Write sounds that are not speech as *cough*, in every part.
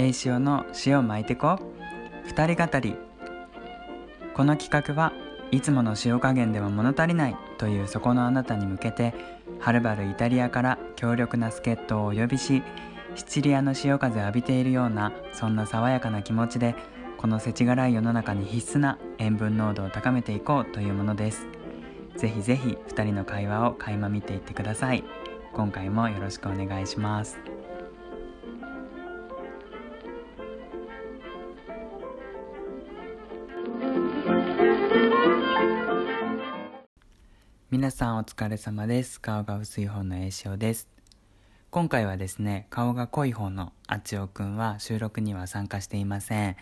栄潮の塩巻いてこ二人語り。この企画はいつもの塩加減では物足りない。というそこのあなたに向けてはるばるイタリアから強力な助っ人をお呼びしシチリアの潮風を浴びているようなそんな爽やかな気持ちでこの世知辛い世の中に必須な塩分濃度を高めていこうというものです。ぜひぜひ2人の会話を垣間見ていってください。今回もよろしくお願いします。皆さんお疲れ様です。顔が薄い方の栄翔です。今回はですね顔が濃い方のあちおくんは収録には参加していません。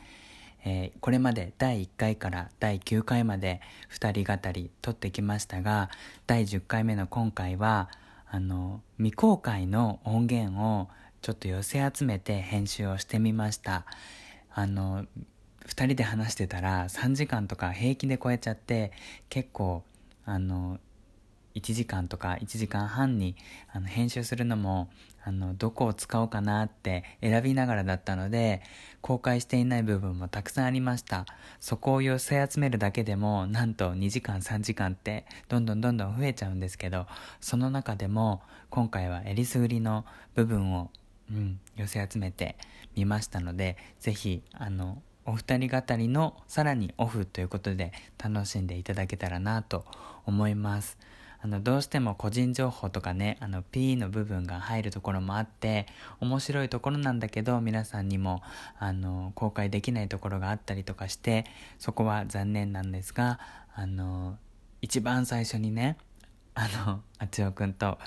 えー、これまで第1回から第9回まで2人語り撮ってきましたが第10回目の今回はあの未公開の音源をちょっと寄せ集めて編集をしてみました。あの2人で話してたら3時間とか平気で超えちゃって結構あの1時間とか1時間半にあの編集するのもあのどこを使おうかなって選びながらだったので公開していない部分もたくさんありましたそこを寄せ集めるだけでもなんと2時間3時間ってどんどんどんどん増えちゃうんですけどその中でも今回はえりすぐりの部分を、うん、寄せ集めてみましたので是非あのお二人語りのさらにオフということで楽しんでいただけたらなと思います。あのどうしても個人情報とかねあの P の部分が入るところもあって面白いところなんだけど皆さんにもあの公開できないところがあったりとかしてそこは残念なんですがあの一番最初にねあのあつよくんとあ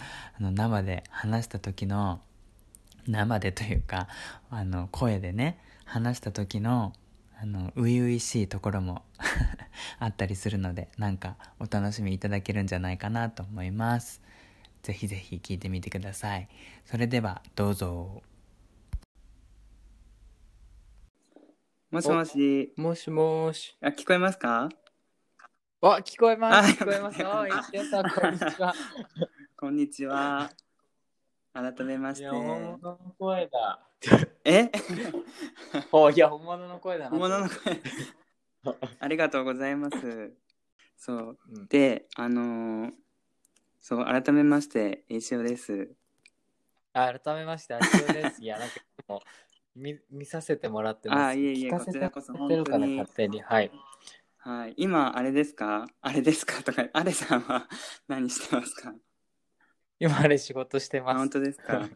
の生で話した時の生でというかあの声でね話した時のあの初々しいところも *laughs* あったりするのでなんかお楽しみいただけるんじゃないかなと思います。ぜひぜひ聞いてみてください。それではどうぞ。もしもし。もしもし。あ聞こえますか？あ聞こえます。聞こえます。あやったこんにちは。*laughs* こんにちは。改めまして。本物の声だえ？*laughs* おいや、本物の声だな。本物の声。*laughs* ありがとうございます。そう。うん、で、あのー、そう、改めまして、栄翔です。あ改めまして、栄翔です。いや、なんかもう見見させてもらってます。あ、いえいえ、こちらこそ本当に。勝手に。はい。はい、今、あれですか？あれですか？とか、あれさんは *laughs* 何してますか？今、あれ仕事してます。本当ですか？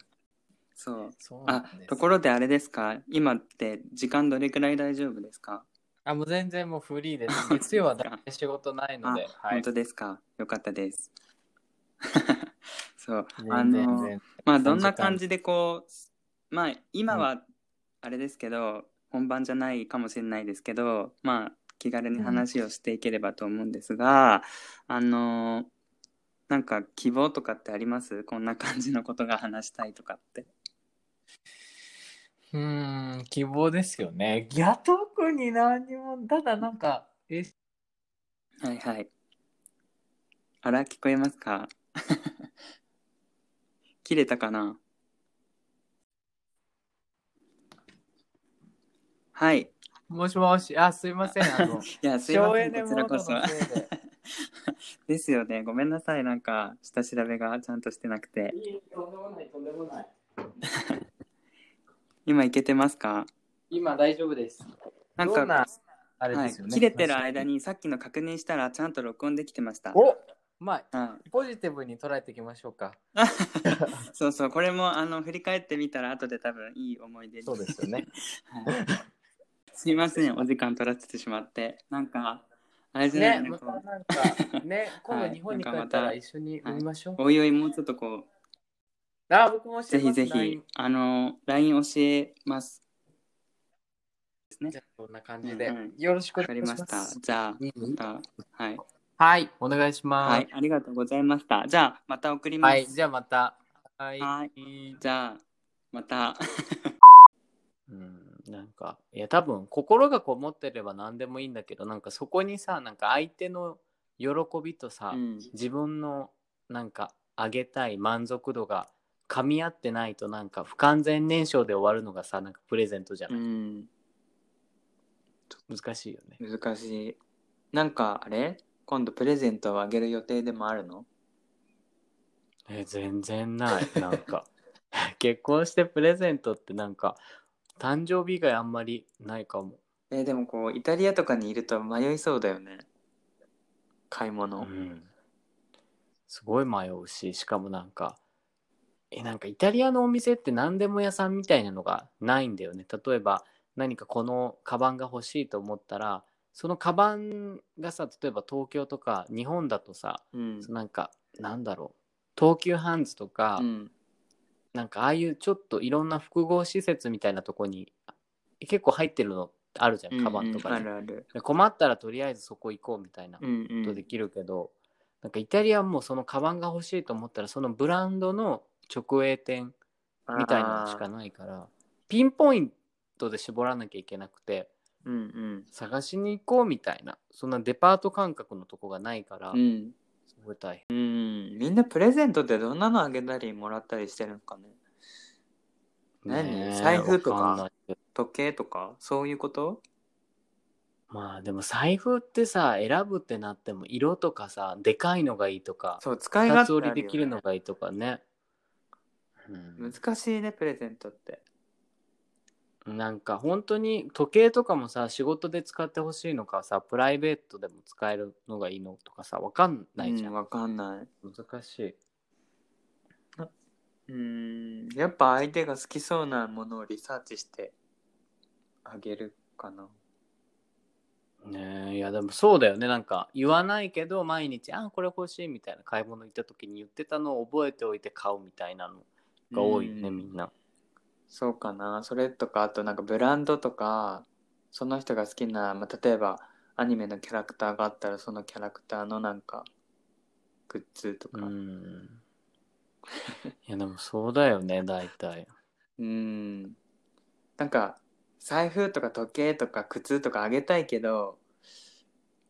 そう。そうあところであれですか？今って時間どれくらい大丈夫ですか？あもう全然もうフリーです。月曜は仕事ないので、はい、本当ですか？よかったです。*laughs* そう。あのまあどんな感じでこうまあ今はあれですけど、うん、本番じゃないかもしれないですけどまあ気軽に話をしていければと思うんですが、うん、あのなんか希望とかってあります？こんな感じのことが話したいとかって。うん、希望ですよね。いや、特に何も、ただなんか、え、はいはい。あら、聞こえますか？*laughs* 切れたかな？はい。もしもし、あ、すいません。あの、*laughs* いや、すいません、こちらこそ。*laughs* ですよね。ごめんなさい。なんか、下調べがちゃんとしてなくて。いいとんでもない、とんでもない。今いけてますか？今大丈夫です。なんか、あれですよね、はい、切れてる間にさっきの確認したらちゃんと録音できてました。おまあ、はい、ポジティブに捉えていきましょうか。*laughs* そうそう、これもあの振り返ってみたら後で多分いい思い出そうですよね。はい、すいません、お時間取らせてしまって。なんか、あれじゃない？ね、またなんか、ね、*laughs* 今度日本に帰ったら一緒に見ましょう。おいおい、もうちょっとこう、あ、僕もぜひぜひ、あの、LINE 教えます。ですね。じゃこんな感じで、うんうん、よろしくお願いします。わかりました。じゃあ、また、はい。はい、お願いします。はい、ありがとうございました。じゃあ、また送ります。はい、じゃあまた。はい。はいじゃあ、また。*laughs* うん、なんか、いや、多分、心がこもってれば何でもいいんだけど、なんかそこにさ、なんか相手の喜びとさ、うん、自分のなんか、あげたい満足度が噛み合ってないとなんか不完全燃焼で終わるのがさなんかプレゼントじゃうない、ん。難しいよね。難しい。なんかあれ？今度プレゼントをあげる予定でもあるの？え全然ない。なんか。*laughs* 結婚してプレゼントってなんか誕生日以外あんまりないかも。えーでもこうイタリアとかにいると迷いそうだよね。買い物、うん。すごい迷うししかもなんかえなんかイタリアのお店って何でも屋さんみたいなのがないんだよね。例えば何かこのカバンが欲しいと思ったらそのカバンがさ例えば東京とか日本だとさうん。なんかなんだろう東急ハンズとか、うん。なんかああいうちょっといろんな複合施設みたいなとこに結構入ってるのあるじゃんカバンとかうんうんに、あるある。で困ったらとりあえずそこ行こうみたいなうんうんことできるけど、なんかイタリアはもうそのカバンが欲しいと思ったらそのブランドの直営店みたいなのしかないからピンポイントで絞らなきゃいけなくてうんうん。探しに行こうみたいなそんなデパート感覚のとこがないから、うん。すごい大変。うん。みんなプレゼントってどんなのあげたりもらったりしてるのかね。何？財布とか時計とか？そういうこと？まあでも財布ってさ選ぶってなっても色とかさでかいのがいいとかそう使い二勝手あるよ、つ折りできるのね、がいいとかね、うん。難しいねプレゼントって。なんか本当に時計とかもさ仕事で使ってほしいのかさプライベートでも使えるのがいいのとかさわかんないじゃん、うん、わかんない。難しい。うんやっぱ相手が好きそうなものをリサーチしてあげるかなねえいやでもそうだよね。なんか言わないけど毎日あこれ欲しいみたいな買い物行った時に言ってたのを覚えておいて買うみたいなのが多いよね、うんみんな。そうかな。それとかあとなんかブランドとかその人が好きな、まあ、例えばアニメのキャラクターがあったらそのキャラクターのなんかグッズとうかん。いやでもそうだよね大体。うん。なんか財布とか時計とか靴とかあげたいけど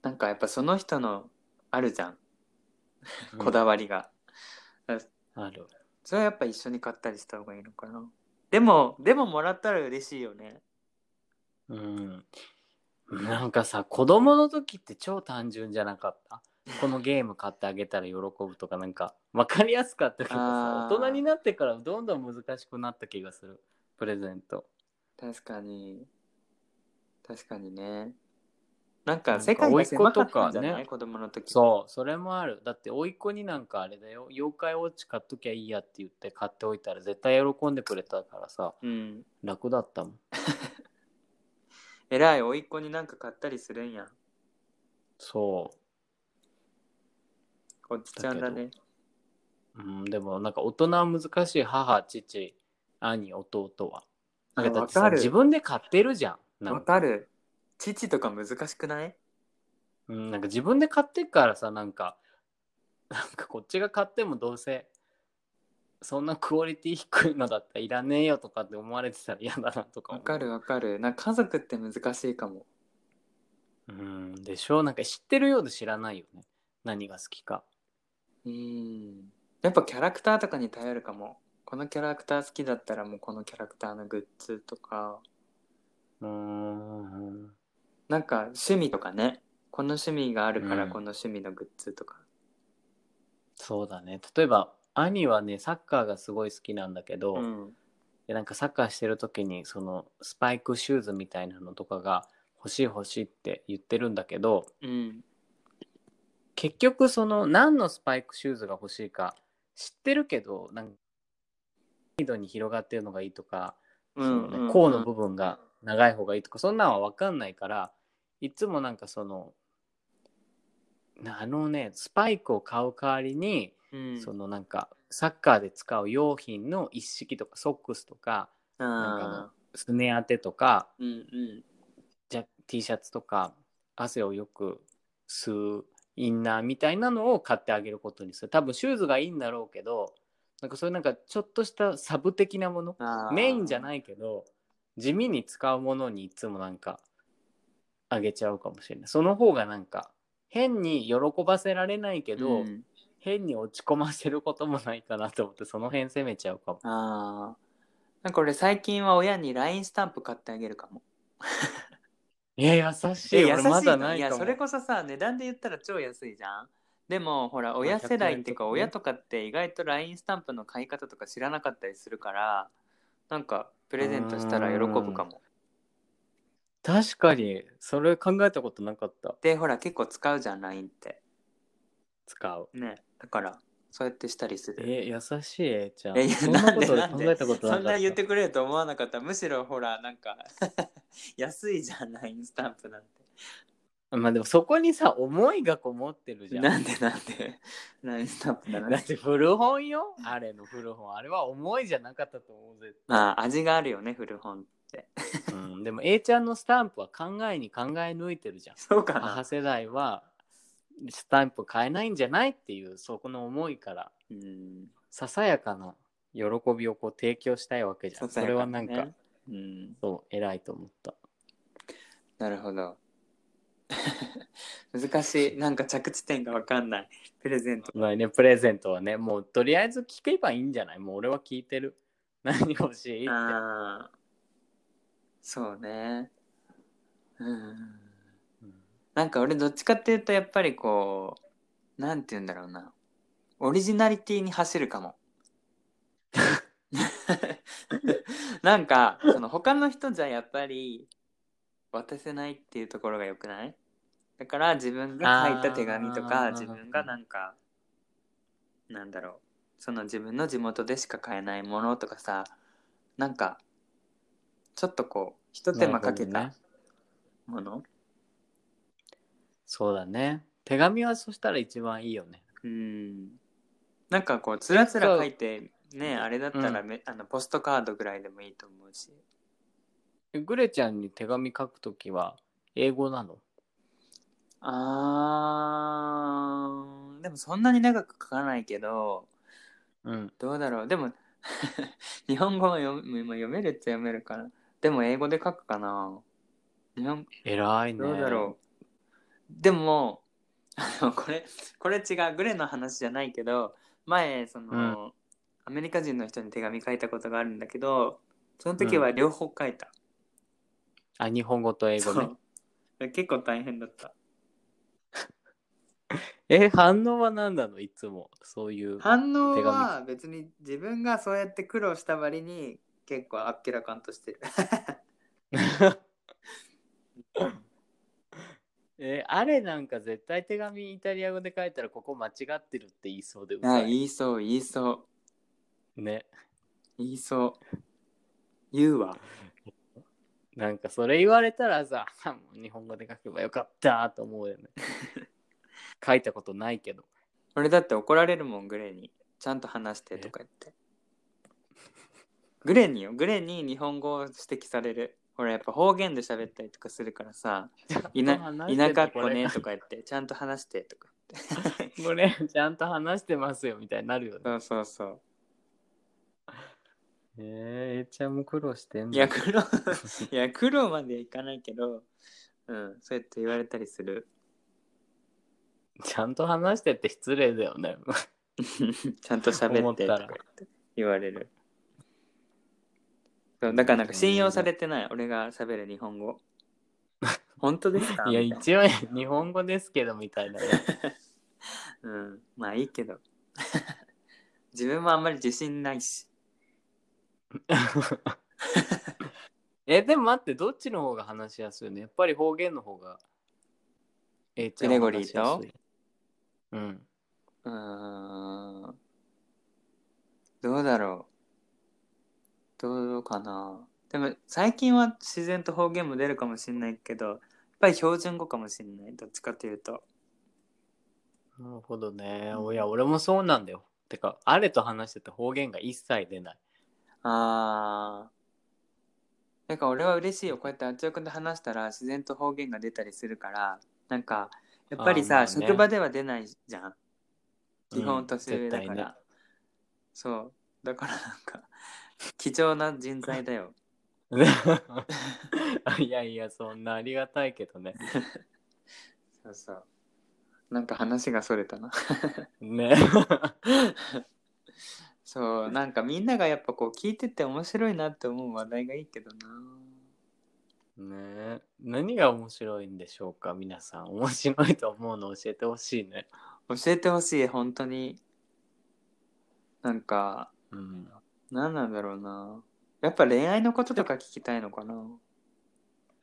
なんかやっぱその人のあるじゃん。こだわりが、ある。それはやっぱ一緒に買ったりした方がいいのかな。でもでももらったら嬉しいよね。うん。なんかさ子供の時って超単純じゃなかった？このゲーム買ってあげたら喜ぶとかなんか分かりやすかったけどさあー。大人になってからどんどん難しくなった気がする。プレゼント確かに。確かにね。なんか世界が狭かったんじゃない、子供の時。そうそれもある。だって甥っ子になんかあれだよ。妖怪ウォッチ買っときゃいいやって言って買っておいたら絶対喜んでくれたからさ。うん。楽だったもん。*laughs* えらい甥っ子になんか買ったりするんや。そこっちちゃんだね。う、うん、でもなんか大人は難しい。母父兄弟はなんかだってさわかる。自分で買ってるじゃん。なんわかる。父とか難しくない？うん、なんか自分で買ってっからさなんかなんかこっちが買ってもどうせそんなクオリティ低いのだったらいらねえよとかって思われてたら嫌だなとか思う。わかるわかる。なんか家族って難しいかも。うんでしょ？なんか知ってるようで知らないよね。何が好きか。うん。やっぱキャラクターとかに頼るかもこのキャラクター好きだったらもうこのキャラクターのグッズとか。うーん。なんか趣味とかね。この趣味があるからうん。この趣味のグッズとか、そうだね。例えば兄はねサッカーがすごい好きなんだけど、うん。でなんかサッカーしてる時にそのスパイクシューズみたいなのとかが欲しい欲しいって言ってるんだけどうん。結局その何のスパイクシューズが欲しいか知ってるけどなんかサイドに広がってるのがいいとか、うそのね甲の部分が長い方がいいとかそんなんは分かんないからいつもなんかそのなあのねスパイクを買う代わりに、うん。そのなんかサッカーで使う用品の一式とかソックスとかなんかすね当てとかーうんうん。じゃ T シャツとか汗をよく吸うインナーみたいなのを買ってあげることにする。多分シューズがいいんだろうけどなんかそういうなんかちょっとしたサブ的なもの？メインじゃないけど地味に使うものにいつもなんかあげちゃうかもしれない。その方がなんか変に喜ばせられないけど、うん。変に落ち込ませることもないかなと思ってその辺攻めちゃうかも。ああ。なんか俺最近は親に LINE スタンプ買ってあげるかも。*laughs* いや優しい。え優しい俺まだのいや、ないかもそれこそさ、値段で言ったら超安いじゃん。でも、ほら、親世代っていうか、100円とかね親とかって意外と LINE スタンプの買い方とか知らなかったりするから、なんか、プレゼントしたら喜ぶかも。確かにそれ考えたことなかったで、ほら、結構使うじゃん、LINE って。使うね。だから、そうやってしたりする。え優しい？えちゃんえいやそんな考えたことなかったそんな言ってくれると思わなかった。むしろ、ほら、なんか、*laughs* 安いじゃん、LINE スタンプなんて。まあでもそこにさ思いがこもってるじゃん。なんでなんで。LINE スタンプなのだって古本よ。あれの古本。あれは思いじゃなかったと思うぜ、まあ、味があるよね、古本って。*laughs* うん、でも A ちゃんのスタンプは考えに考え抜いてるじゃん。そうか母な。世代はスタンプ買えないんじゃないっていうそこの思いから。うん。ささやかな喜びをこう提供したいわけじゃん、それはなんか、ねうん。そう偉いと思った。なるほど。*laughs* 難しい。なんか着地点がわかんない。プレゼント。まあねプレゼントはねもうとりあえず聞けばいいんじゃない？もう俺は聞いてる *laughs* 何欲しい？ってああ。そうね。うん。うんなんか俺どっちかっていうとやっぱりこう、なんて言うんだろうな。オリジナリティに走るかも。*laughs* なんか、その他の人じゃやっぱり渡せないっていうところが良くない？だから自分が書いた手紙とあかー自分がなんか、なんだろう。その自分の地元でしか買えないものとかさ、なんか、ちょっとこう、一手間かけたもの？そうだね。手紙はそしたら一番いいよね。うん。なんかこうつらつら書いてねあれだったらめ、あのポストカードぐらいでもいいと思うし。えグレちゃんに手紙書くときは英語なの？あー。でもそんなに長く書かないけどうん。どうだろう。でも *laughs* 日本語は読めまあ読めるっちゃ読めるから。でも英語で書くかな。日本偉いね。どうだろう。でも *laughs* あのこれこれ違うグレの話じゃないけど前その、アメリカ人の人に手紙書いたことがあるんだけどその時は両方書いた、あ日本語と英語ね。そう。結構大変だった。*laughs* え反応は何なの？いつも。そういう反応は別に自分がそうやって苦労した割に結構あっけらかんとしてる。*laughs* えあれなんか絶対手紙イタリア語で書いたらここ間違ってるって言いそうでうざあい言いそう言いそう。ね。言いそう。言うわなんかそれ言われたらさもう日本語で書けばよかったと思うよね。*laughs* 書いたことないけど。俺だって怒られるもんグレーに。ちゃんと話してとか言って。グレーによ。グレーに日本語を指摘される。ほらやっぱ方言で喋ったりとかするからさ「いな田舎っ子ね」とか言ってちゃんと話してとか言って。*laughs* これちゃんと話してますよみたいになるよね。そうそうそうえー、えっちゃんも苦労してんの？いや苦労 *laughs* いや苦労まではいかないけどうんそうやって言われたりする。ちゃんと話してって失礼だよね。*laughs* ちゃんと喋ってとか言って言われる。そうだからなんか信用されてない俺が喋る日本語。*laughs* 本当ですか？いや一応日本語ですけどみたいなね。うんまあいいけど。自分もあんまり自信ないし *laughs* えでも待ってどっちの方が話しやすいの？やっぱり方言の方がえちゃんはグレゴリーと？話しやすい。うん。うーん。どうだろう。どうかな。でも最近は自然と方言も出るかもしれないけどやっぱり標準語かもしれない。どっちかというと。なるほどね。うんいや、俺もそうなんだよ。てか、あれと話してて方言が一切出ない。あー。なんか俺は嬉しいよ。こうやってあっちおくんで話したら自然と方言が出たりするからなんかやっぱりさ、あーまあね。職場では出ないじゃん。基うん本年上だから、絶対ね。そう。だからなんか貴重な人材だよ。*laughs* いやいや、そんなありがたいけどね。そうそう。なんか話がそれたな。ねそうなんかみんながやっぱこう聞いてて面白いなって思う話題がいいけどな。ね。何が面白いんでしょうか皆さん。面白いと思うの教えてほしいね。教えてほしい本当に。なんかうん。何なんだろうな。やっぱ恋愛のこととか聞きたいのかな。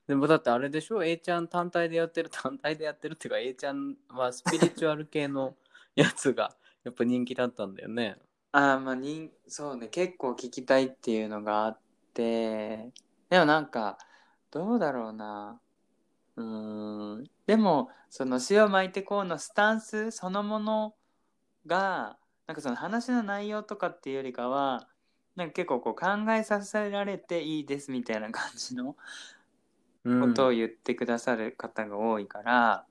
でもだってあれでしょ？A ちゃん単体でやってる単体でやってるっていうか A ちゃんはスピリチュアル系のやつがやっぱ人気だったんだよねあーまあにそうね結構聞きたいっていうのがあってでもなんかどうだろうな。うーんでもその塩巻いてこうのスタンスそのものがなんかその話の内容とかっていうよりかはなんか結構こう考えさせられていいですみたいな感じのうん。ことを言ってくださる方が多いから、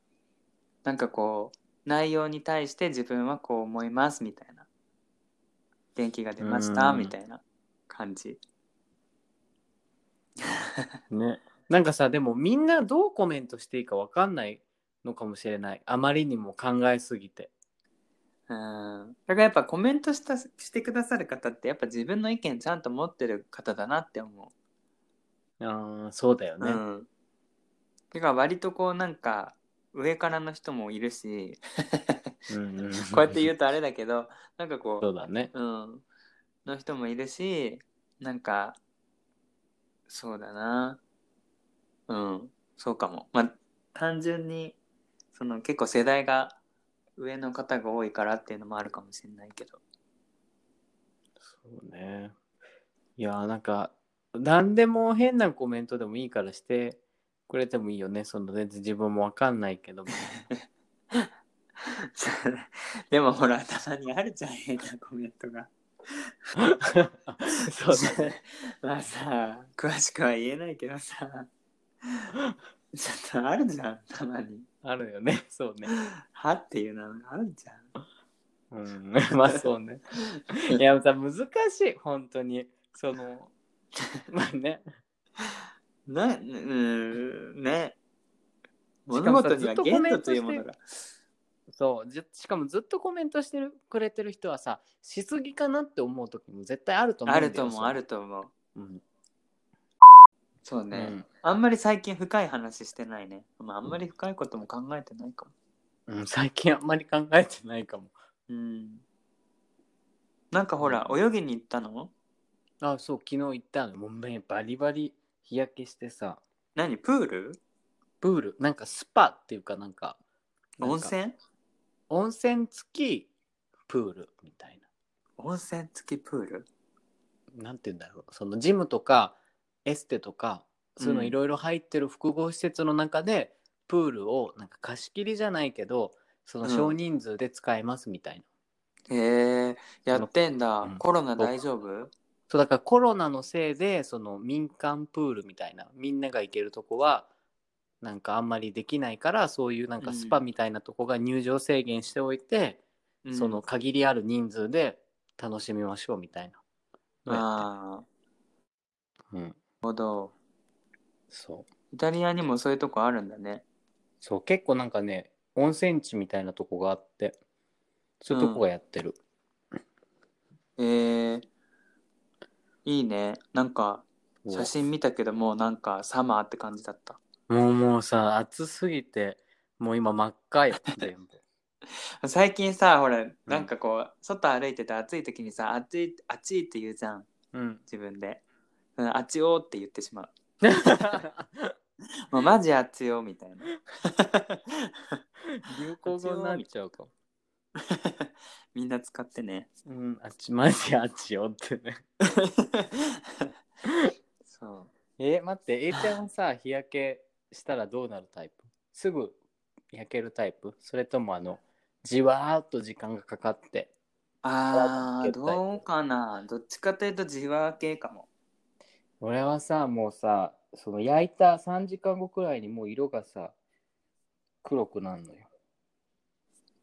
なんかこう内容に対して自分はこう思いますみたいな元気が出ましたうん。みたいな感じ。ね。*laughs* なんかさでもみんなどうコメントしていいか分かんないのかもしれない。あまりにも考えすぎて。うん。だからやっぱコメントしたしてくださる方ってやっぱ自分の意見ちゃんと持ってる方だなって思ああそうだよう、ね、うん。てか割とこうなんか上からの人もいるしうんうん。*laughs* こうやって言うとあれだけどなんかこうそうだね。うん、の人もいるしなんかそうだな。うん。そうかも。まあ単純にその結構世代が上の方が多いからっていうのもあるかもしれないけど。そうね。いやーなんか何でも変なコメントでもいいからしてくれてもいいよね。その全然自分も分かんないけど。も *laughs* でもほらたまにあるじゃん変なコメントが。*laughs* そうだね。*laughs* まあさ詳しくは言えないけどさ。ちょっとあるじゃんたまに。あるよね。そうね。はっていうのがあるじゃん。うん。まあそうね。いやさ難しい。本当に。そのまあねな、うん、ね。しかもさ物事にはずっというものが。そうじしかもずっとコメントしてるくれてる人はさしすぎかなって思う時も絶対あると思うんだよあると思う、ある、ると思う。うんそうね、うんあんまり最近深い話してないね。まあ、あんまり深いことも考えてないかも。うん、最近あんまり考えてないかもうん。なんかほら、泳ぎに行ったの？あそう昨日行ったのもうねバリバリ日焼けしてさ。何？プール？プール。なんかスパっていうかなんか。なんか。温泉？温泉付きプールみたい温泉付きプール？ななんて言うんだろう。そのジムとかエステとかそういうのうん。いろいろ入ってる複合施設の中で、プールをなんか貸し切りじゃないけどその少人数で使えますみたいな、へえ、やってんだ。うん。コロナ大丈夫？そうだからコロナのせいでその民間プールみたいなみんなが行けるとこはなんかあんまりできないからそういうなんかスパみたいなとこが入場制限しておいて、うん。その限りある人数で楽しみましょうみたいな。ああ、なるって？るうん。ほど。そう。イタリアにもそういうとこあるんだね。そう結構なんかね温泉地みたいなとこがあってそういうとこがやってる、えー、いいね。なんか、写真見たけどもうなんかサマーって感じだった。もうもうさ暑すぎてもう今真っ赤よ *laughs* 全部最近さ、ほら、なんかこう、外歩いてて暑い時にさ、暑い、暑いって言うじゃん。うん自分で。うんあっちよって言ってしまう。*laughs* もうマジあっちよみたいな。*laughs* 流行語になっちゃうかも *laughs* みんな使ってね。うんあっちマジあっちよってね *laughs* そう。え待って A ちゃんはさ日焼けしたらどうなるタイプ？すぐ焼けるタイプ？それともあのじわーっと時間がかかってあー、どうかな？どっちかというとじわ系かも。俺はさもうさその焼いた3時間後くらいにもう色がさ黒くなるのよ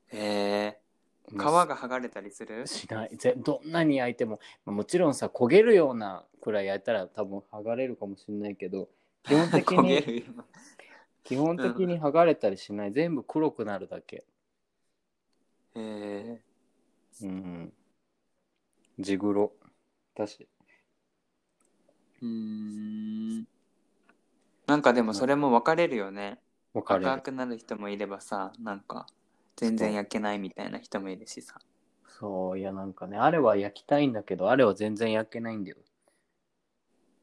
へえー、皮が剥がれたりする？しないぜどんなに焼いてもまあもちろんさ焦げるようなくらい焼いたら多分剥がれるかもしれないけど基本的に。基本的に *laughs* 剥がれたりしない、全部黒くなるだけへえうん。ジグロ。だし。うーんなんかでもそれも分かれるよねわかる。赤くなる人もいればさなんか全然焼けないみたいな人もいるしさ。そう、いやなんかね、あれは焼きたいんだけど、あれは全然焼けないんだよ。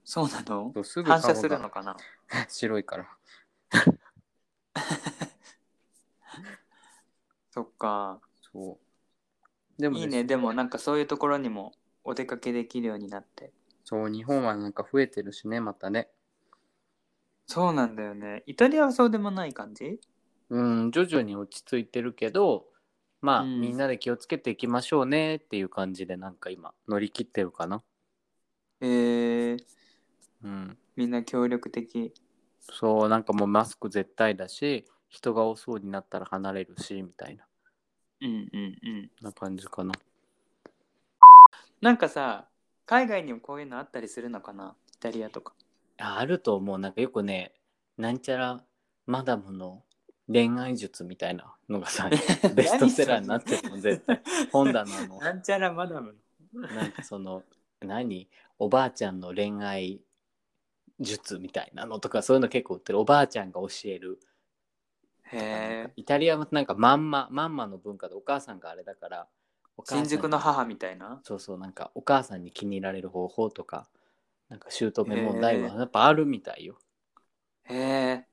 そうなの？そうすぐ反射するのかな？*laughs* 白いから。*laughs* そっか。そう。でもいいね。でもなんかそういうところにもお出かけできるようになって。そう、日本はなんか増えてるしね、またね。そうなんだよね。イタリアはそうでもない感じ？うん、徐々に落ち着いてるけど、まあ、うんみんなで気をつけていきましょうねっていう感じで、なんか今、乗り切ってるかな。えー、うん。みんな協力的そう、なんかもうマスク絶対だし、人が多そうになったら離れるし、みたいな、うんうんうんな感じかな。なんかさ海外にもこういうのあったりするのかな？イタリアとかああると思う。なんかよくね、なんちゃらマダムの恋愛術みたいなのがさ、*laughs* ベストセラーになってるもん、絶対。本棚の。なんちゃらマダムなんかその何？おばあちゃんの恋愛術みたいなのとかそういうの結構売ってる。おばあちゃんが教えるへえ。イタリアはなんかまんままんまの文化でお母さんがあれだから新宿の母みたいな？そうそうなんかお母さんに気に入られる方法とかなんか姑問題はやっぱあるみたいよ。へえ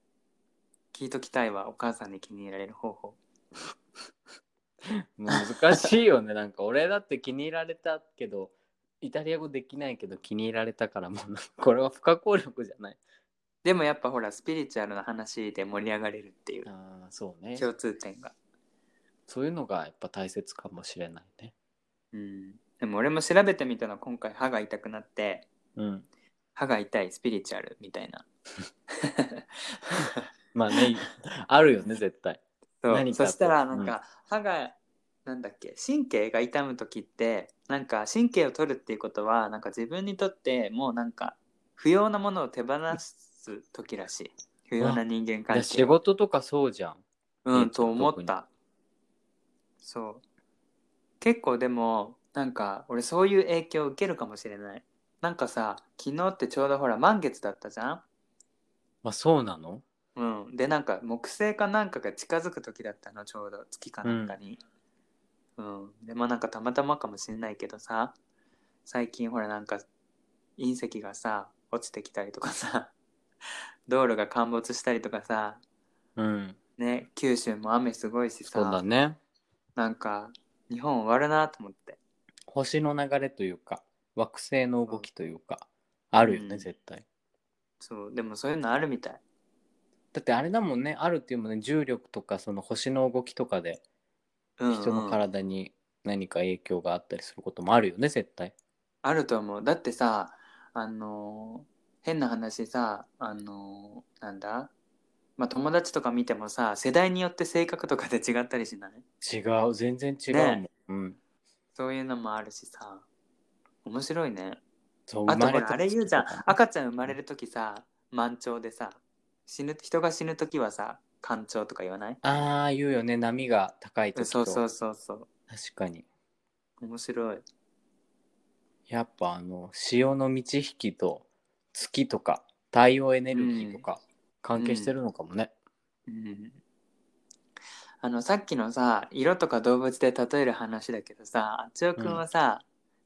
聞いときたいわ。お母さんに気に入られる方法。*laughs* 難しいよね。なんか俺だって気に入られたけどイタリア語できないけど気に入られたからもうこれは不可抗力じゃない。でもやっぱほらスピリチュアルな話で盛り上がれるっていうああそうね。共通点が。そういうのがやっぱ大切かもしれないね。うん。でも俺も調べてみたの。今回歯が痛くなってうん。歯が痛いスピリチュアルみたいな *laughs* まあねあるよね絶対。そう。そしたらなんか、歯がなんだっけ神経が痛む時ってなんか神経を取るっていうことはなんか自分にとってもうなんか不要なものを手放す時らしい。不要な人間関仕係事とかそうじゃん。うんと思った。そう。結構でもなんか俺そういう影響を受けるかもしれない。なんかさ昨日ってちょうどほら満月だったじゃん？まあそうなの？うん、でなんか木星かなんかが近づく時だったのちょうど月かなんかに、うん。でまあなんかたまたまかもしれないけどさ最近ほらなんか隕石がさ落ちてきたりとかさ *laughs* 道路が陥没したりとかさうん。ね九州も雨すごいしそうださ、ね。なんか日本終わるなと思って。星の流れというか惑星の動きというかあるよね、うん絶対。そう。でもそういうのあるみたいだってあれだもんね。あるっていうもんね。重力とかその星の動きとかでうんうん。人の体に何か影響があったりすることもあるよね絶対。あると思う。だってさあのー変な話さあのーなんだ？まあ友達とか見てもさ世代によって性格とかで違ったりしない？違う。全然違うもん、ね。うん。そういうのもあるしさ。面白いね。そうあとほれたあれ言うじゃん。赤ちゃん生まれる時さ満潮でさ死ぬ人が死ぬ時はさ干潮とか言わない？ああ言うよね。波が高い時と。そうそうそうそう。確かに。面白い。やっぱあの潮の満ち引きと月とか太陽エネルギーとか関係してるのかもね、うん。あのさっきのさ色とか動物で例える話だけどさあつよくんはさ、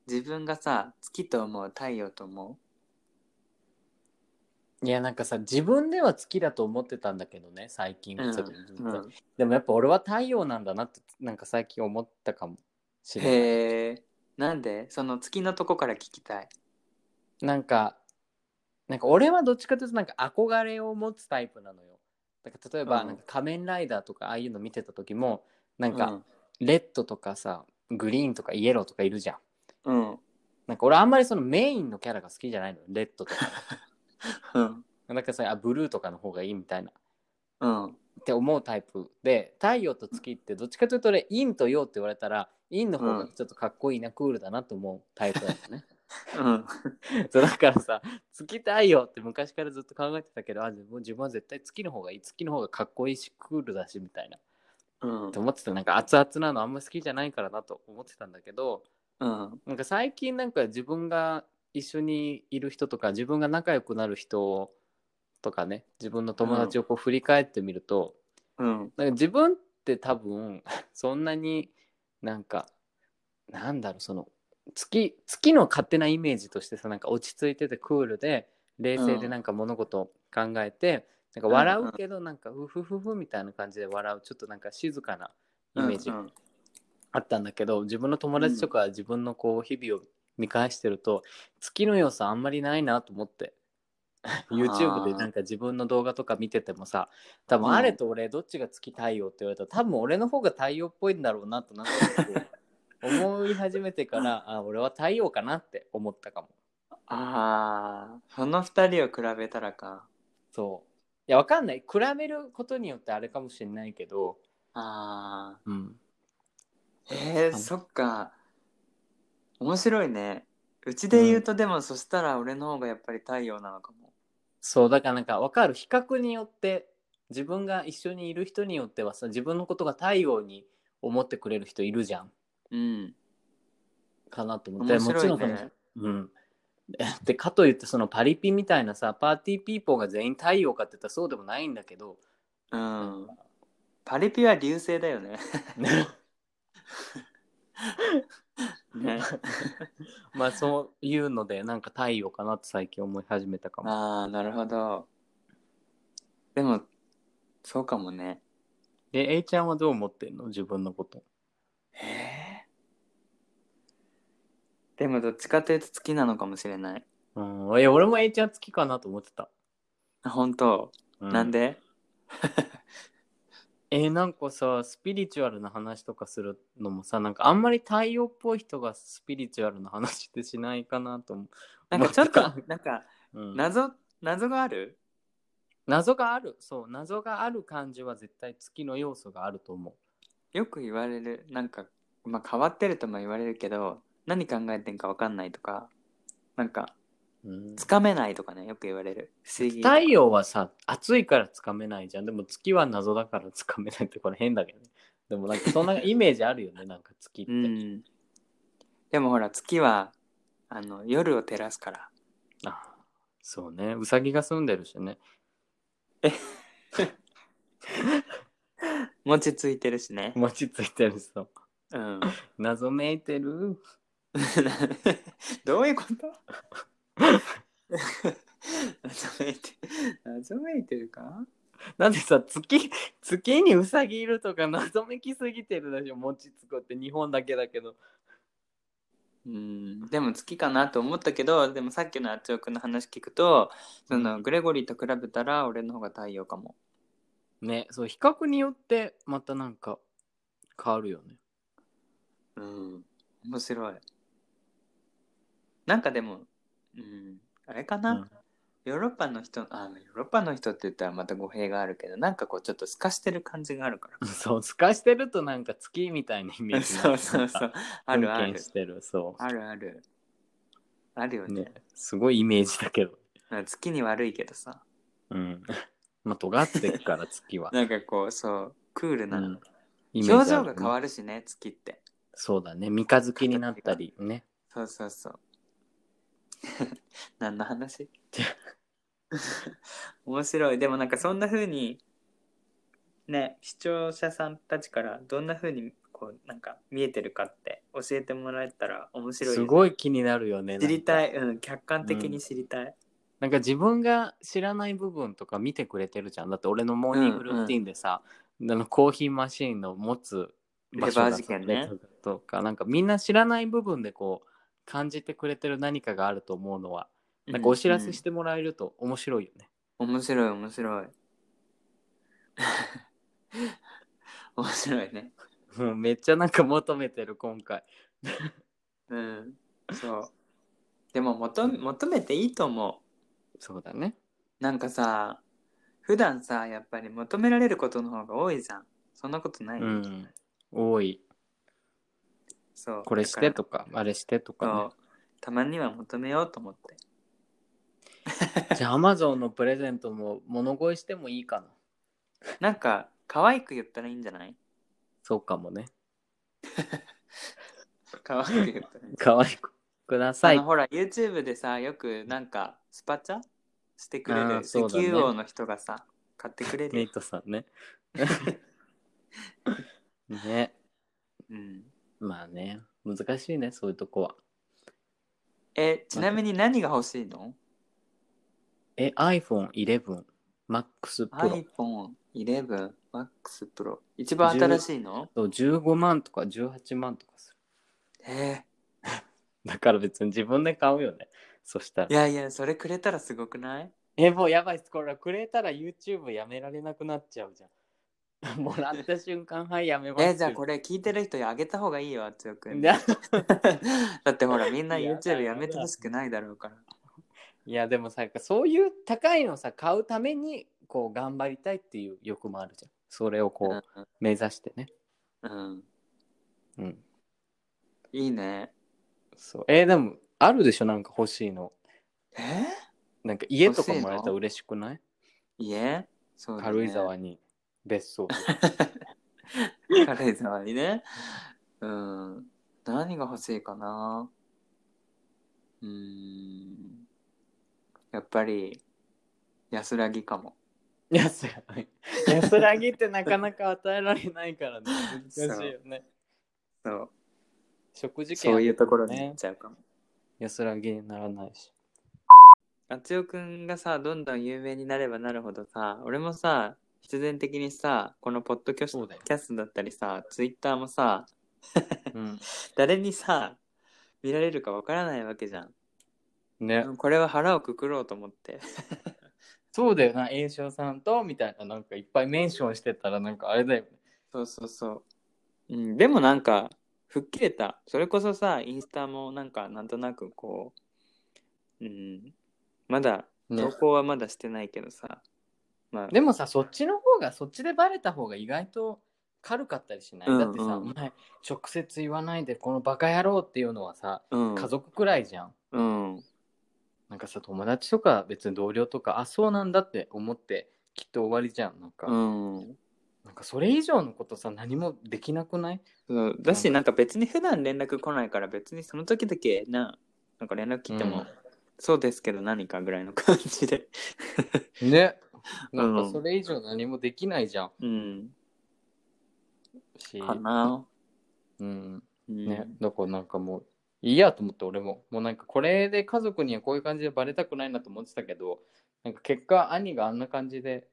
自分がさ月と思う太陽と思いやなんかさ自分では月だと思ってたんだけどね最近う、ちょっとずっとうん。でもやっぱ俺は太陽なんだなってなんか最近思ったかもしれない。へえなんで？その月のとこから聞きたい。なんかなんか俺はどっちかというとなんか憧れを持つタイプなのよ。だから例えばうん。なんか仮面ライダーとかああいうの見てた時もなんかうん。レッドとかさグリーンとかイエローとかいるじゃん。うん。なんか俺あんまりそのメインのキャラが好きじゃないのよレッドとか *laughs* うん。なんかさあブルーとかの方がいいみたいな。うん。って思うタイプで太陽と月ってどっちかというと俺陰と陽って言われたら陰の方がちょっとかっこいいな、クールだなと思うタイプだよね。うん。*laughs* そうだからさ月太陽って昔からずっと考えてたけどあ自分自分は絶対月の方がいい。月の方がかっこいいしクールだしみたいな。うん。って思ってた。なんか熱々なのあんま好きじゃないからなと思ってたんだけどうん。なんか最近なんか自分が一緒にいる人とか自分が仲良くなる人とかね自分の友達をこう振り返ってみると、うん。なんか自分って多分 *laughs* そんなになんかなんだろうその月月の勝手なイメージとしてさなんか落ち着いててクールで冷静でなんか物事を考えて、なんか笑うけどなんかフフフフみたいな感じで笑うちょっとなんか静かなイメージうんあったんだけど、自分の友達とか自分のこう日々を見返してると、月の良さあんまりないなと思って。YouTube でなんか自分の動画とか見ててもさ多分あれと俺どっちが月太陽って言われたら多分俺の方が太陽っぽいんだろうなとな *laughs* 思い始めてからあ俺は太陽かなって思ったかも。ああその二人を比べたらか。そう。いやわかんない。比べることによってあれかもしれないけど。あうん。ーえー、そっか面白いね。うちで言うと、でもそしたら俺の方がやっぱり太陽なのかも。そうだからなんか分かる比較によって自分が一緒にいる人によってはさ自分のことが太陽に思ってくれる人いるじゃん。うんかなと思って。面白いね。もちろんそのうん。*laughs* でかといってそのパリピみたいなさパーティーピーポーが全員太陽かって言ったらそうでもないんだけど。うん。パリピは流星だよね *laughs* ね。*laughs* まあそういうのでなんか太陽かなって最近思い始めたかも。ああなるほど。でもそうかもね。え A ちゃんはどう思ってんの？自分のこと。へえでもどっちかというと好きなのかもしれない。うん。え俺も A ちゃん好きかなと思ってた、あ本当、うなんで？えーなんかさスピリチュアルな話とかするのもさなんかあんまり太陽っぽい人がスピリチュアルな話ってしないかなと思う、なんかちょっとなんか *laughs* うん。謎謎がある？謎がある？そう謎がある感じは絶対月の要素があると思よく言われる。なんかまあ変わってるとも言われるけど何考えてんか分かんないとかなんかつかめないとかねよく言われる。不思議。太陽はさ暑いからつかめないじゃん。でも月は謎だからつかめないってこれ変だけどね。でもなんかそんなイメージあるよね *laughs* なんか月って、うん。でもほら月はあの夜を照らすから。あそうね。うさぎが住んでるしね。*laughs* 餅ついてるしね。餅ついてるそううん。謎めいてる。*laughs* どういうこと？謎めいて謎めいてるか？なんでさ月月にうさぎいるとか謎めきすぎてるでしょ餅つくって日本だけだけど。うんでも月かなと思ったけどでもさっきのあっちおくんの話聞くとそのグレゴリーと比べたら俺の方が太陽かも。ねそう比較によってまたなんか変わるよね。うん面白い。なんかでもうん。あれかな、うん。ヨーロッパの人あヨーロッパの人って言ったらまた語弊があるけどなんかこうちょっと透かしてる感じがあるから。*laughs* そう透かしてるとなんか月みたいなイメージ *laughs* そうそうそう。あるある。してるそあるある。あるようね。ねすごいイメージだけど。月に悪いけどさ。うん。*laughs* まあ尖ってるから月は、なんかこうそうクールな、うん、表情が変わるしね月って。そうだね。三日月になったりね。そうそうそう *laughs* 何の話？*laughs* 面白い。でもなんかそんな風にね視聴者さんたちからどんな風にこうなんか見えてるかって教えてもらえたら面白いです。すごい気になるよね知りたい。い、うん、客観的に知りたい、なんか自分が知らない部分とか見てくれてるじゃん。だって俺のモーニングルーティンでさ、あのコーヒーマシーンの持つ場所レバー事件ね。とかなんかみんな知らない部分でこう感じてくれてる何かがあると思うのはなんかお知らせしてもらえると面白いよね、うん。面白い面白い。*laughs* 面白いね。もうめっちゃなんか求めてる今回。うん。そう。でも求め求めていいと思そうだね。うなんかさ普段さやっぱり求められることの方が多いじゃん。そんなことない、うん。多いそうこれしてとかあれしてとらかそう。たまには求めようと思って。ね *laughs* じゃあアマゾンのプレゼントも物乞いしてもいいかな。なんか可愛く言ったらいいんじゃない？そうかもね。*laughs* 可愛く言ったね可愛くください。あの。ほら YouTube でさよくなんかスパチャしてくれるね。油王の人がさ、買ってくれるメイよ、トさんね。*laughs* ね。うん、まあね。難しいね、そういうとこは。えちなみに何が欲しいの？え、iPhone 11 Max Pro。iPhone 11 Max Pro 一番新しいの？そう15万とか18万とかする。え *laughs* だから別に自分で買うよね。そしたらー、い。やいやそれくれたらすごくない？え、もうやばいっす。これくれたら YouTube やめられなくなっちゃうじゃん。*laughs* もらった瞬間、はい、やめます。えじゃあこれ聞いてる人にあげた方がいいよつよくん。*laughs* だってほらみんな YouTube やめてほしくないだろうから。いやでもさそういう高いのさ買うためにこう頑張りたいっていう欲もあるじゃん。それをこう目指してね。うん、うん、うんいいね。そう。えーでもあるでしょなんか欲しいの。え？なんか家とかもらえたら嬉しくない？いえそうだね。軽井沢に別荘軽井沢にね。うん。何が欲しいかなうーん。やっぱり、安らぎかも。安らぎ安らぎってなかなか与えられないからね難しいよねそう。食事券そういうところに行っねちゃうかも。安らぎにならないしあつよくんがさ、どんどん有名になればなるほどさ、俺もさ、必然的にさ、このポッドキャスそうだよキャストだったりさ、ツイッターもさ、うん *laughs* 誰にさ、見られるかわからないわけじゃん。ねこれは腹をくくろうと思って。*laughs* そうだよな、栄翔さんとみたいな、なんかいっぱいメンションしてたら、なんかあれだよね。そうそうそう。うん、でもなんか、吹っ切れた。それこそさ、インスタもなんか、なんとなくこう、うん、まだ、ね投稿はまだしてないけどさ、まあ、でもさ、そっちの方が、そっちでバレた方が意外と軽かったりしない、うんだってさ、うんお前、直接言わないで、このバカ野郎っていうのはさ、うん、家族くらいじゃん。うん、なんかさ、友達とか別に同僚とか、あ、そうなんだって思って、きっと終わりじゃん。なんか、うん。なんかそれ以上のことさ、何もできなくない？そうだし、なんか別に普段連絡来ないから、別にその時だけな、なんか連絡来ても、うんそうですけど何かぐらいの感じで。ね。うなんんかそれ以上何もできないじゃん。うん。しかな。うん。うん、ね、だからなんかもういいやと思って俺ももうなんかこれで家族にはこういう感じでバレたくないなと思ってたけどなんか結果兄があんな感じで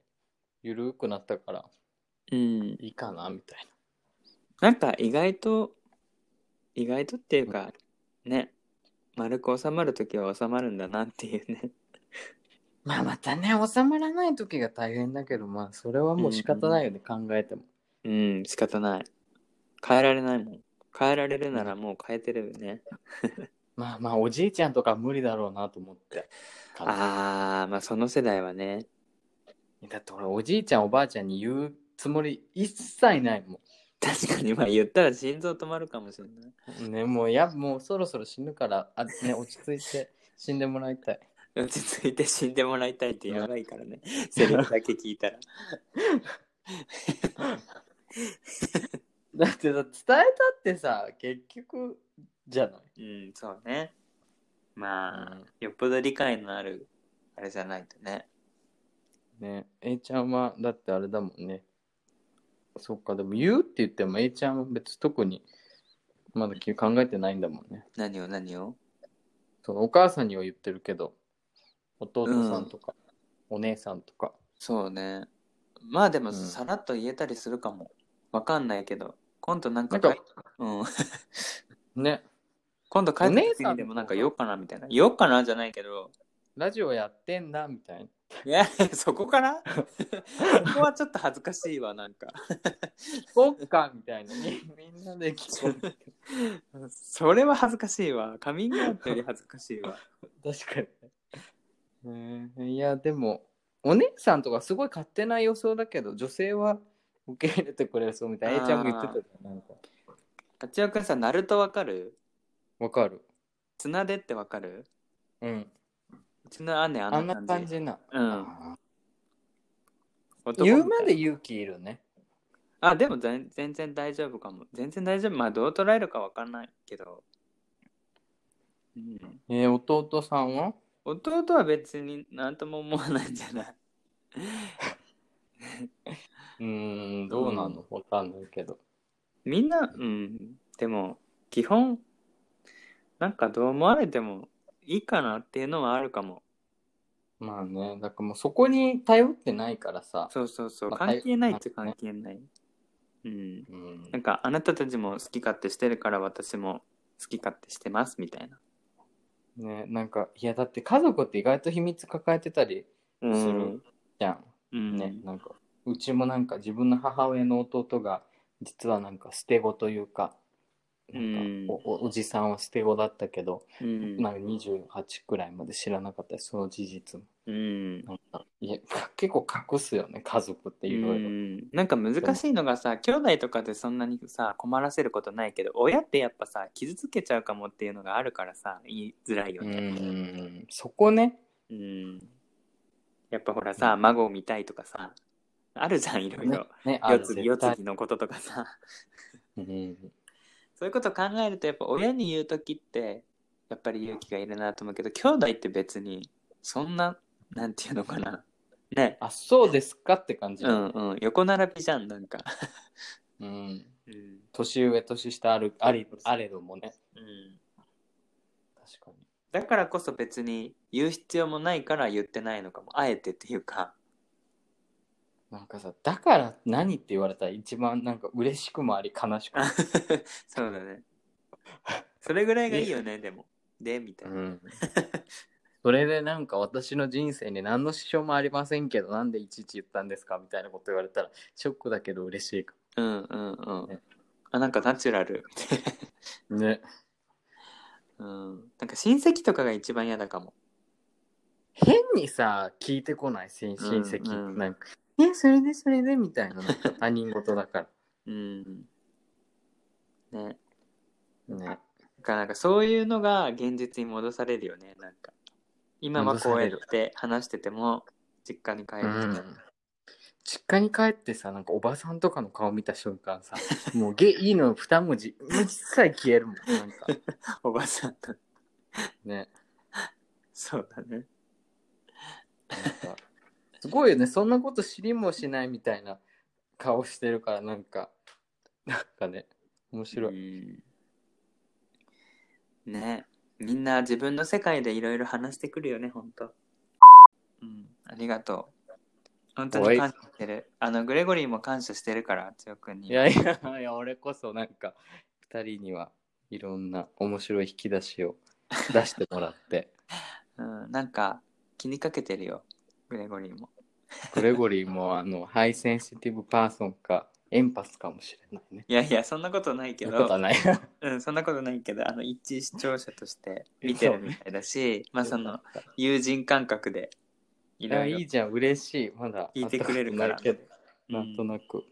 ゆるくなったからうん。いいかなみたいなんか意外と、意外とっていうか、ね、丸く収まるときは収まるんだなっていうね。なまあまたね収まらない時が大変だけどまあそれはもう仕方ないよね、考えてもうん、仕方ない。変えられないもん。変えられるならもう変えてるよね。*laughs* まあまあおじいちゃんとか無理だろうなと思ってあー、まあその世代はね。だって俺おじいちゃんおばあちゃんに言うつもり一切ないも確かにまあ言ったら心臓止まるかもしれない。んねもうやもうそろそろ死ぬからあ、ね、落ち着いて死んでもらいたい落ち着いて死んでもらいたいってやばいからね。*laughs* セリフだけ聞いたら。*laughs* だってさ伝えたってさ結局じゃない？うん、そうね。まあ、うんよっぽど理解のある、あれじゃないとね。ね A ちゃんはだってあれだもんねそっかでも言うって言っても A ちゃんは別に特にまだ考えてないんだもんね何を何を？そのお母さんには言ってるけど弟さんとか、お姉さんとかそうね。まあでも、うんさらっと言えたりするかも。わかんないけど。今度なんかなんうん。*laughs* ね今度帰ってきてでもなんか言おうかなみたいな。言おうかなじゃないけど。ラジオやってんだみたいないや、そこから？そこはちょっと恥ずかしいわ、なんか。聞こっかみたいなみみんなで聞こう *laughs* それは恥ずかしいわ。カミングアウトより恥ずかしいわ。*laughs* 確かにね。えーいや、でも、お姉さんとかすごい勝手な予想だけど、女性は受け入れてくれそうみたいな。あー A ちゃんも言ってたじゃん。なんか。あちおくんさ、ナルトわかる？わかる。綱手ってわかる？うん。うちの姉ああんなんな感じ。感じな。うんあー男みたい言うまで勇気いるね。あでも全全然大丈夫かも全然大丈夫まあどう捉えるかわかんないけど、うん、えー弟さんは？弟は別に何とも思わないんじゃない？うーん、どうなの？わかんないけど。みんなうんでも基本なんかどう思われてもいいかなっていうのはあるかも。まあね、だからもうそこに頼ってないからさ。そうそうそうまあ関係ないっちゃはい関係ない。うん。うん。なんかあなたたちも好き勝手してるから私も好き勝手してますみたいなね、なんか、いやだって家族って意外と秘密抱えてたりするじゃん。うんね、なんか、うちもなんか自分の母親の弟が、実はなんか捨て子というか、なんかおおおじさんは捨て子だったけど、うんなんか28くらいまで知らなかったしその事実も。うん。なんかいや結構隠すよね、家族っていろいろ。うん。なんか難しいのがさ兄弟とかでそんなにさ困らせることないけど親ってやっぱさ傷つけちゃうかもっていうのがあるからさ言いづらいようねん、そこね。うん。やっぱほらさ孫を見たいとかさあるじゃんいろいねろ。ね、ある世継ぎ世絶対。継ぎのこととかさ。うん。そういうこと考えるとやっぱ親に言う時ってやっぱり勇気がいるなと思うけど兄弟って別にそんななんていうのかな。ね。あ、そうですかって感じ。うんうん。横並びじゃんなんか。うん。うん。年上、年下ある、あり、あれどもね。うん。確かに。だからこそ別に言う必要もないから言ってないのかも。あえてっていうか。なんかさ、だから何って言われたら一番なんか嬉しくもあり悲しくも。あ *laughs* そうだね。それぐらいがいいよねでも。でみたいる。な、うん。*laughs* それでなんか私の人生に何の支障もありませんけど、なんでいちいち言ったんですかみたいなこと言われたら、ショックだけど嬉しいかうんうんうん、ねあなんかナチュラルも。*laughs* ね。うんなんか親戚とかが一番嫌だかも変にさ、聞いてこない親親戚。うんうんなんか、え、それでそれで？みたいな、なんか *laughs* 他人事だかうんねら。ね。だからなんかそういうのが現実に戻されるよねなんか今はこうやって話してても実家に帰るうと、ん。実家に帰ってさ、なんかおばさんとかの顔見た瞬間さ、*laughs* もうゲイの二文字、一切消えるもん。なんか、*laughs* おばさんとね。そうだねなんか、すごいよね。そんなこと知りもしないみたいな顔してるから、なんか、なんかね、面白い。うんねみんな自分の世界でいろいろ話してくるよねほんとうんありがとう。本当に感謝してる。あのグレゴリーも感謝してるからつよくんにいやいやいや、俺こそなんか、二人にはいろんな面白い引き出しを出してもらって、*laughs* うん、なんか気にかけてるよグレゴリーも。グレゴリーもあの、ハイセンシティブパーソンか、エンパスかもしれないね。いやいやそんなことないけどそんなことはない。*laughs* うん、そんなことないけどあの一視聴者として見てるみたいだしまあその友人感覚でいいや、ろいろいいじゃん、嬉しい。まだ。聞いてくれるからななんとなく。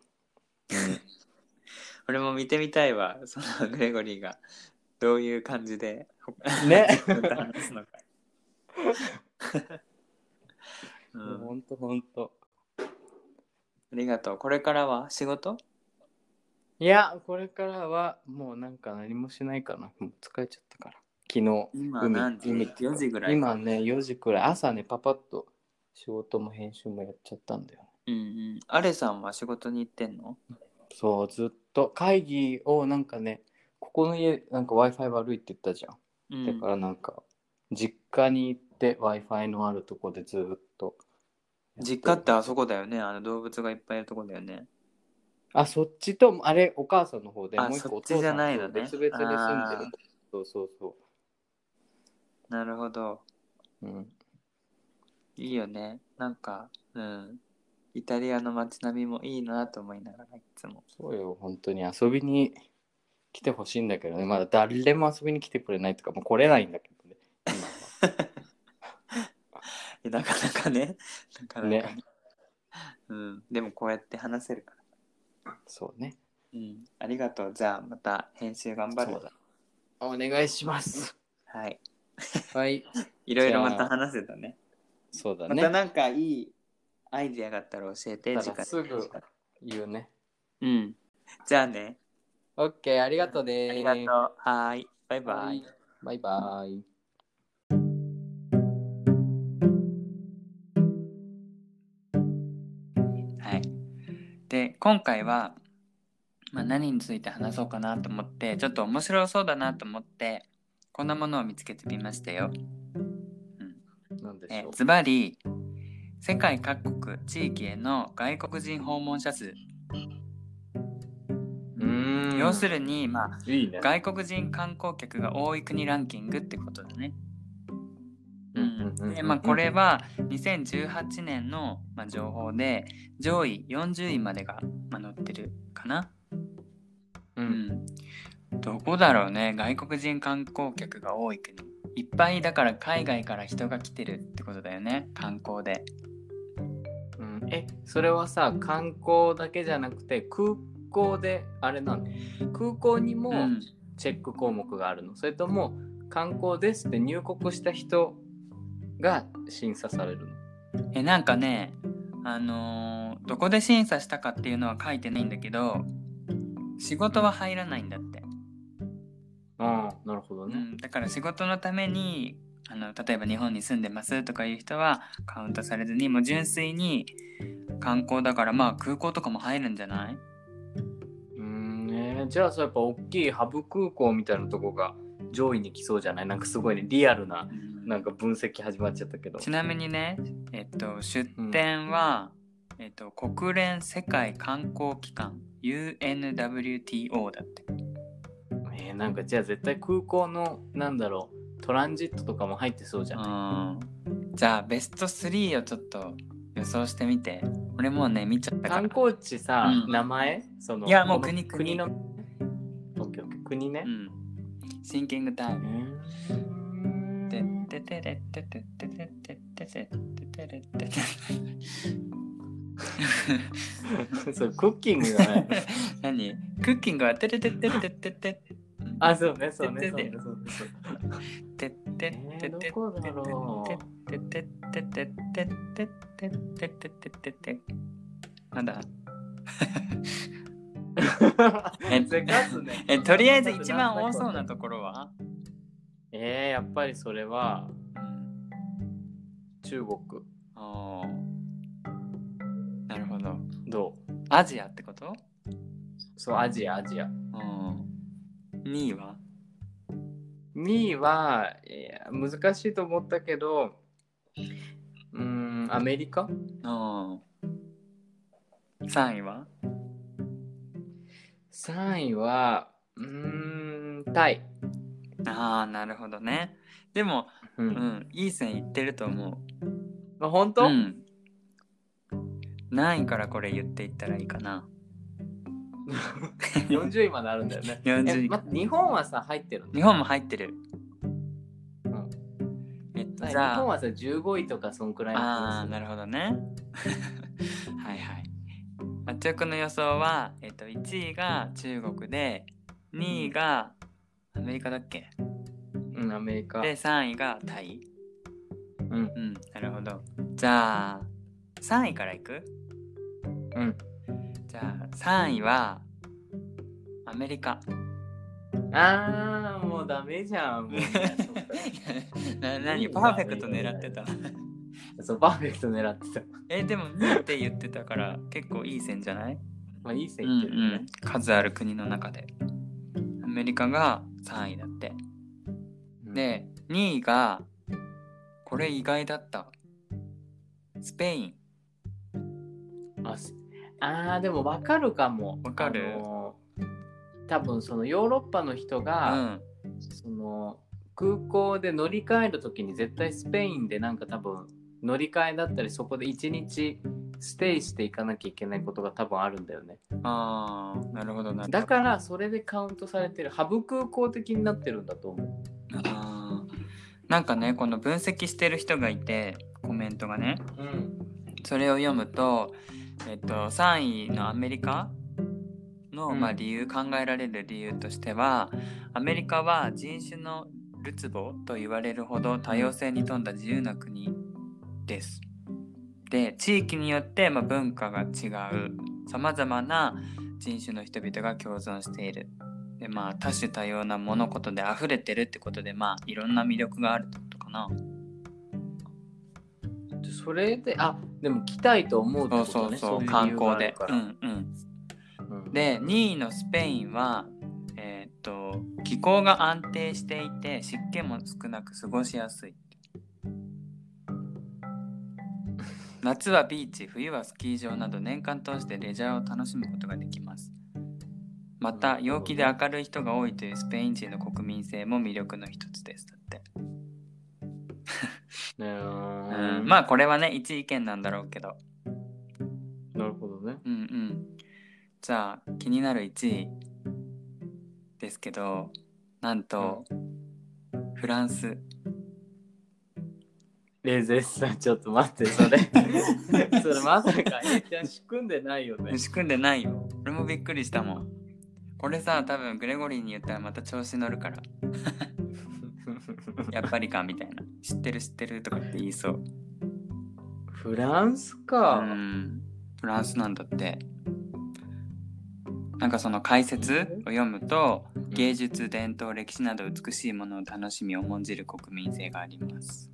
俺も見てみたいわそのグレゴリーがどういう感じでね *laughs* 話すのか、*laughs* うほんとほんと。ありがとうこれからは仕事？いや、これからはもうなんか何もしないかな。もう疲れちゃったから。昨日、海今何時？海 ?4 時ぐらい今ね、4時くらい。朝ね、パパッと仕事も編集もやっちゃったんだよ。うんうんアレさんは仕事に行ってんの？そう、ずっと会議をなんかね、ここの家、なんか Wi-Fi 悪いって言ったじゃん。うんだからなんか、実家に行って Wi-Fi のあるとこでずっとやってる。実家ってあそこだよねあの動物がいっぱいいるとこだよねあ、そっちと、あれ、お母さんの方で、あもう一個そっちじゃないのと別々で住んでる。そうそうそなるほどう。うん。いいよねなんかうんイタリアの街並みもいいなと思いながらいつもそうよ、本当に遊びに来てほしいんだけどね。まだ誰も遊びに来てくれないとか、もう来れないんだけどね。え *laughs* なかなかね *laughs* なかなかねねうん、でもこうやって話せるからそうね。うん、ありがとうじゃあまた編集頑張るそうだ。お願いします。は *laughs* いはい。*laughs* いろいろまた話せたねそうだね。またなんかいいアイディアがあったら教えてだ時間すぐ言うね。うん。じゃあね。OK ありがとうあねりがとう。はーい。バイバイ。バイバイ今回は、まあ、何について話そうかなと思って、ちょっと面白そうだなと思って、こんなものを見つけてみましたよ。ズバリ、世界各国地域への外国人訪問者数。うーん。要するに、まあ、ね。外国人観光客が多い国ランキングってことだね。でまあ、これは2018年の、まあ、情報で上位40位までが、まあ、載ってるかな。ううんん、どこだろうね。外国人観光客が多い国。いっぱいだから海外から人が来てるってことだよね。観光で。うん。えそれはさ観光だけじゃなくて空港であれなの？空港にもうん。チェック項目があるの、それとも観光ですって入国した人が審査されるの。えなんかねあのーどこで審査したかっていうのは書いてないんだけど仕事は入らないんだって、ああなるほどね、うん、だから仕事のためにあの例えば日本に住んでますとかいう人はカウントされずにもう純粋に観光だからまあ空港とかも入るんじゃない？うーんねじゃあそうやっぱ大きいハブ空港みたいなとこが上位に来そうじゃない？なんかすごいねリアルななんか分析始まっちゃったけどちなみにね、えっと、出展は、えっと、国連世界観光機関 UNWTO だって。えーなんかじゃあ絶対空港のなんだろうトランジットとかも入ってそうじゃん、うん。じゃあベスト3をちょっと予想してみて。俺もうね、見ちゃった。観光地さ、うん名前？そのいやもう国国国の？オッケーオッケー国ね？う、ん。シンキングタイム。うてんててれてててててててててててそうクッキングがね何クッキングはてててててててあそうねそうねててそうねそうねそうてててててどこだろうてててててててててててててなんだえとりあえず一番多そうなところはえー、やっぱりそれはうん中国。あー。なるほど。どアジアってこと？うそうアジアアジア。うん。2位は？2位はいや難しいと思ったけどうーんアメリカ？うん3位は？3位はうーんタイ、ああなるほどね。でもううんんいい線いってると思う。まあ、本当、うん。何位からこれ言っていったらいいかな。*laughs* 40位まであるんだよね。*laughs* 40位。え待って日本はさ入ってるの？日本も入ってる、うん。えっと日じゃあ。本はさ15位とかそんくらいああなるほどね。*laughs* はいはい。あっちょくの予想は、えっと、1位が中国で2位がアメリカだっけ？うんアメリカ。で3位がタイ。うん。うんなるほど。じゃあ3位からいく？うん。じゃあ3位はアメリカ。あーもうダメじゃん。もう。*laughs* な何？パーフェクト狙ってた。*laughs* そうパーフェクト狙ってた。えでも2位って言ってたから結構いい線じゃない？まあいい線ってるね。うん、数ある国の中で。アメリカが3位だって。うん。で2位がこれ意外だったスペイン。あすあーでも分かるかも。わかる？あの多分そのヨーロッパの人うが、ん。その空港で乗り換える時に絶対スペインでなんか多分乗り換えだったりそこで1日ステイしていかなきゃいけないことが多分あるんだよね。あーなるほどなるほど。だからそれでカウントされてるハブ空港的になってるんだと思う。あー。なんかねこの分析してる人がいてコメントがね。うん。それを読むと、えっと、3位のアメリカの、うん。まあ、理由考えられる理由としてはアメリカは人種のるつぼと言われるほど多様性に富んだ自由な国です。で地域によって、まあ、文化が違う。さまざまな人種の人々が共存している。でまあ多種多様な物事で溢れてるってことでまあいろんな魅力があるってことかな。それであでも来たいと思うってそうことね。そうそうい観光で。うんうん。うん。で2位のスペインはえーっと気候が安定していて湿気も少なく過ごしやすい夏はビーチ冬はスキー場など年間通してレジャーを楽しむことができます。また陽気で明るい人が多いというスペイン人の国民性も魅力の一つです。だって、ねうん、まあこれはね一意見なんだろうけど。なるほどね。うんうん。じゃあ気になる1位ですけどなんと、フランス冷静さんちょっと待ってそれ。*laughs* それまさかえちゃん仕組んでないよね。仕組んでないよ。俺もびっくりしたもん。これさ多分グレゴリーに言ったらまた調子乗るから。*laughs* やっぱりかみたいな。知ってる知ってるとかって言いそう。フランスうか、ん。フランスなんだって。なんかその解説を読むと芸術伝統歴史など美しいものを楽しみ重んじる国民性があります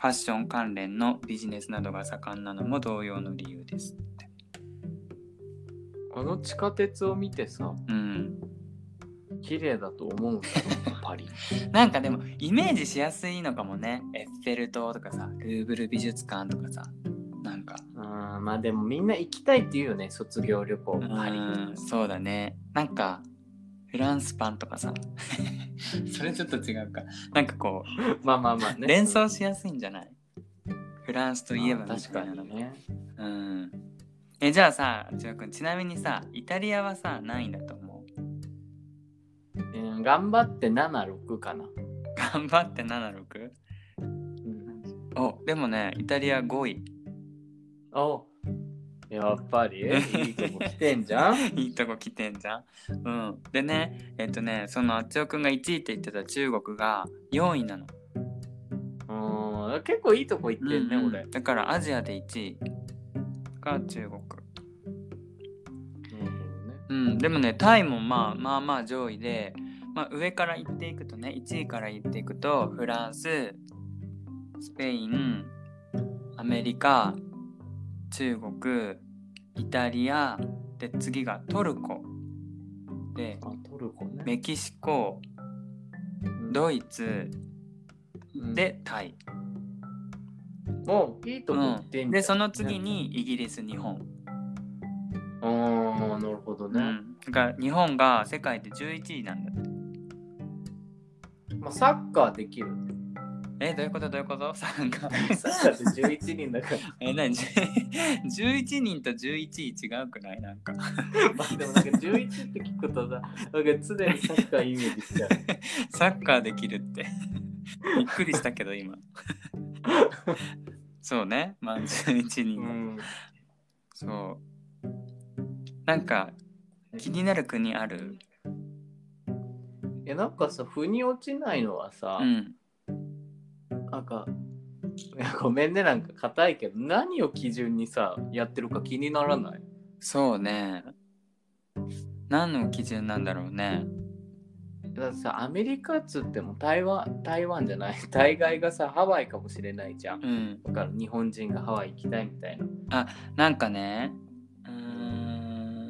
ファッション関連のビジネスなどが盛んなのも同様の理由ですって。あの地下鉄を見てさうん。綺麗だと思うパリ *laughs* なんかでもイメージしやすいのかもね。エッフェル塔とかさルーブル美術館とかさなんか。あーまあでもみんな行きたいって言うよね卒業旅行パリうんそうだね。なんかフランスパンとかさ。*laughs* それちょっと違うか。なんかこうまあまあまあね。連想しやすいんじゃない？フランスといえばまあ確かにね。うん。えじゃあさ千代君ちなみにさイタリアはさ何位だと思う？うん頑張って76かな、頑張って 76? *laughs* うん、おでもねイタリア5位。おやっぱり？いいとこ来てんじゃん？*laughs* いいとこ来てんじゃん。うん。でねえっとねそのあっちおくんが1位って言ってた中国が4位なの。うん結構いいとこ行ってんね、うんうん。俺。だからアジアで1位が中国。うん、でもねタイもまあまあまあ上位で、まあ、上から行っていくとね1位から行っていくとフランススペインアメリカ中国イタリアで次がトルコ。であトルコね。メキシコドイツでタイ、もういいとこ行ってんじゃん、でその次にイギリス日本、ああなるほどね、うん、だから日本が世界で11位なんだって。まあ、サッカーできるえどういうこと？どういうこと？参加サッカーって11人だから *laughs* え、なに、*laughs* 11人と11位違うくない？なんか。*laughs* まあでもなんか11って聞くとさなんか常にサッカーイメージしちゃうサッカーできるって。びっくりしたけど、今。そうね。まあ、11人。うんそう。なんか、気になる国ある？えなんかさ腑に落ちないのはさ、うん。なんか *laughs* ごめんねなんか硬いけど何を基準にさやってるか気にならない？そうね。何の基準なんだろうね。だってさアメリカっつっても台湾台湾じゃない？*laughs* 大概がさハワイかもしれないじゃんうん。だから日本人がハワイ行きたいみたいななんかね、うー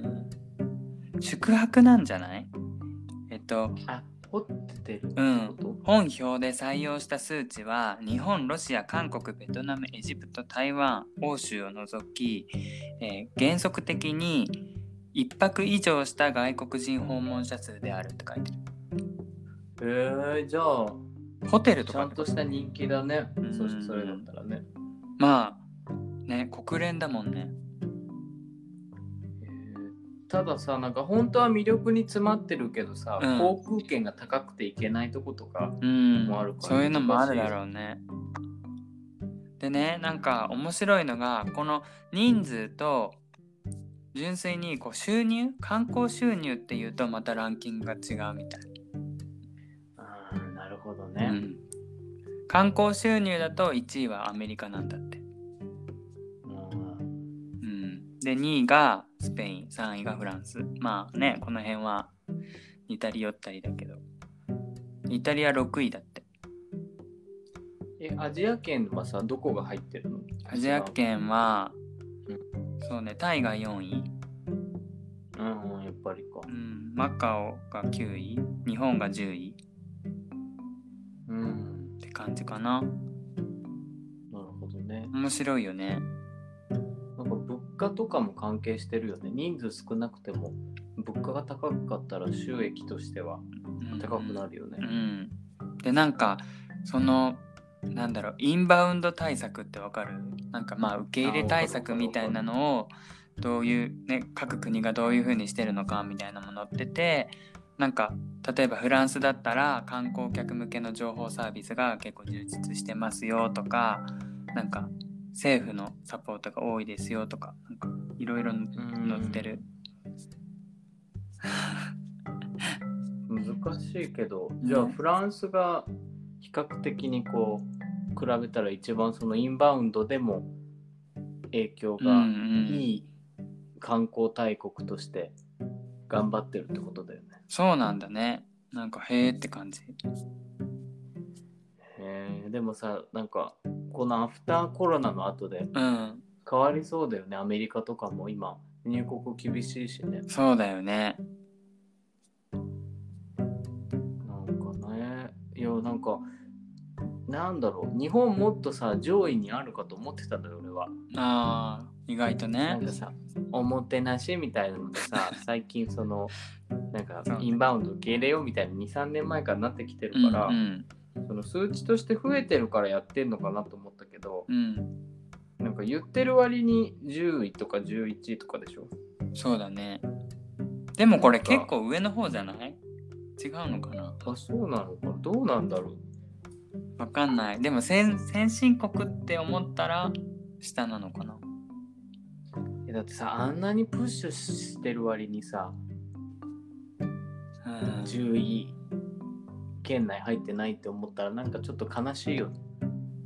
ん、宿泊なんじゃない？えっと、あホテルってうん。本表で採用した数値は日本ロシア韓国ベトナムエジプト台湾欧州を除き、えー原則的に1泊以上した外国人訪問者数であるって書いてる。えー、じゃあホテルとちゃかんとした人気だね。うん。そしてそれだったらね。まあね国連だもんね。えーたださなんか本当は魅力に詰まってるけどさ、うん。航空券が高くて行けないとことかうん。もあるから。そういうのもあるだろうね。でねなんか面白いのがこの人数と純粋にこう収入観光収入っていうとまたランキングが違うみたい。あーなるほどうね、ん、観光収入だと1位はアメリカなんだって、うん。うん、で2位がススペイン3位がフランス。まあねこの辺は似たり寄ったりだけど。イタリア6位だって。え、アジア圏はさ、どこが入ってるの？アジア圏はうそうねタイが4位、うん、うんやっぱりか。う。ん、マカオが9位。日本が10位。うん。って感じかな。なるほどね。面白いよね。なんか物価とかも関係してるよね。人数少なくても、物価が高かったら収益としては高くなるよねう。ん、でなんかそのなんだろうインバウンド対策ってわかる？なんかまあ受け入れ対策みたいなのをどういうね各国がどういう風にしてるのかみたいなものっててなんか例えばフランスだったら観光客向けの情報サービスが結構充実してますよとかなんか政府のサポートが多いですよとかなんかいろいろ載ってる。難しいけど、じゃあねフランスが比較的にこう、比べたら一番そのインバウンドでも影響がんいい観光大国として頑張ってるってことだよね。そうなんだね。なんかへーって感じ。でもさ、なんかこのアフターコロナの後でうん。変わりそうだよね。アメリカとかも今入国厳しいしね。そうだよね。なんかね、いや、なんか、なんだろう、日本もっとさ、上位にあるかと思ってたんだよ、俺は。ああ、意外とねなんか。さ、おもてなしみたいなのでさ、*laughs* 最近その、なんかそうねインバウンド受け入れようみたいな2、3年前からなってきてるうんから、うんその数値として増えてるからやってんのかなと思ったけど、うん。なんか言ってる割に10位とか11位とかでしょ？そうだね。でもこれ結構上の方じゃない？違うのかな？あ、そうなのかな？どうなんだろう？わかんない。でも先先進国って思ったら下なのかな？えだってさ、あんなにプッシュしてる割にさ、うん10位圏内入ってないって思ったらなんかちょっと悲しいよね。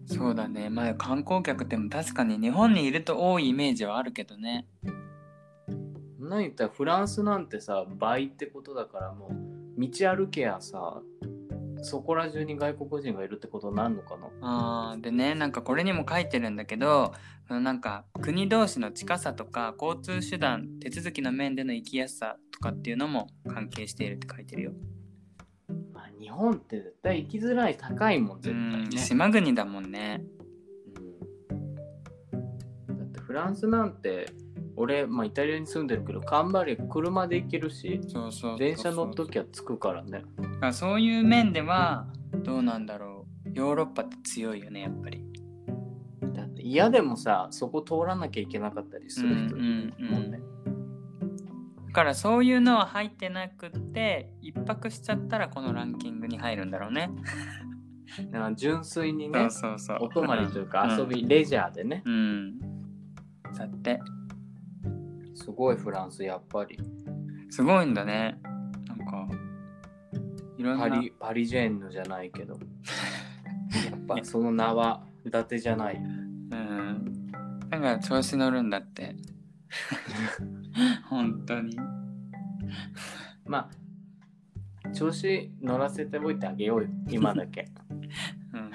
そうだね。まあ観光客っても確かに日本にいると多いイメージはあるけどね。何言ったらフランスなんてさ倍ってことだからもう道歩けやさそこら中に外国人がいるってことになるのかな？あーでねなんかこれにも書いてるんだけどなんか国同士の近さとか交通手段手続きの面での行きやすさとかっていうのも関係しているって書いてるよ。まあ日本って絶対行きづらい高いもんう絶対ね、ん。島国だもんね。うん。だってフランスなんて俺、まあ、イタリアに住んでるけどカンバリ車で行けるし電車乗っときゃ着くからね。だからそういう面ではどうなんだろう。ヨーロッパって強いよねやっぱり。だって嫌でもさそこ通らなきゃいけなかったりする人いるもんね、だからそういうのは入ってなくって一泊しちゃったらこのランキングに入るんだろうね。純粋にねそうそうそう。お泊まりというかん遊び、レジャーでねうん。だってすごいフランスやっぱりすごいんだね。なんかいろんなパリパリジェンヌじゃないけど *laughs* やっぱその名は伊達じゃないようん。なんか調子乗るんだって。*laughs* *laughs* 本当に。まあ調子乗らせておいてあげようよ今だけ。*laughs* うん。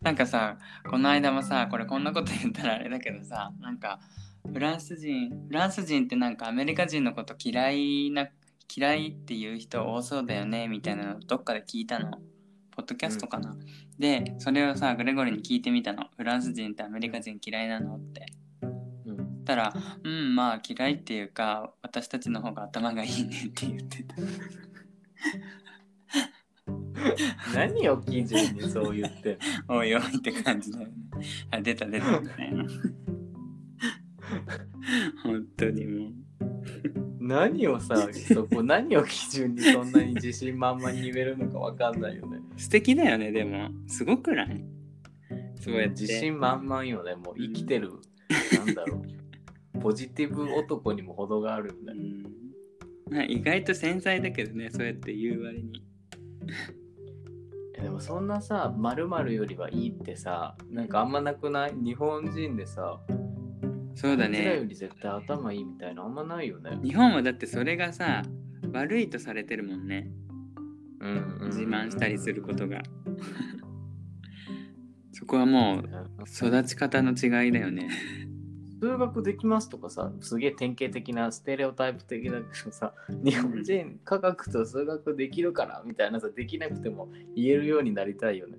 なんかさこの間もさこれこんなこと言ったらあれだけどさなんかフランス人フランス人ってなんかアメリカ人のこと嫌いな嫌いっていう人多そうだよねみたいなのどっかで聞いたの。ポッドキャストかな、でそれをさグレゴリーに聞いてみたの。フランス人ってアメリカ人嫌いなのってったらうん。まあ嫌いっていうか私たちの方が頭がいいねって言ってた。何を基準にそう言っておいおいって感じだよね。あ出た出た。みたいな本当にもう。何をさそこ何を基準にそんなに自信満々に言えるのか分かんないよね。素敵だよねでも。すごくない？そうや自信満々よね。もう生きてる、なんだろうポジティブ男にも程があるんだようん。まあ意外と繊細だけどねそうやって言う割に。えでもそんなさ〇〇よりはいいってさなんかあんまなくない？日本人でさそうだあいつらよねり絶対頭いいみたいなあんまないよね。日本はだってそれがさ悪いとされてるもんね。うん自慢したりすることが。*laughs* そこはもう育ち方の違いだよね数学できますとかさ、すげえ典型的なステレオタイプ的だけどさ、日本人科学と数学できるからみたいなさ、できなくても言えるようになりたいよね。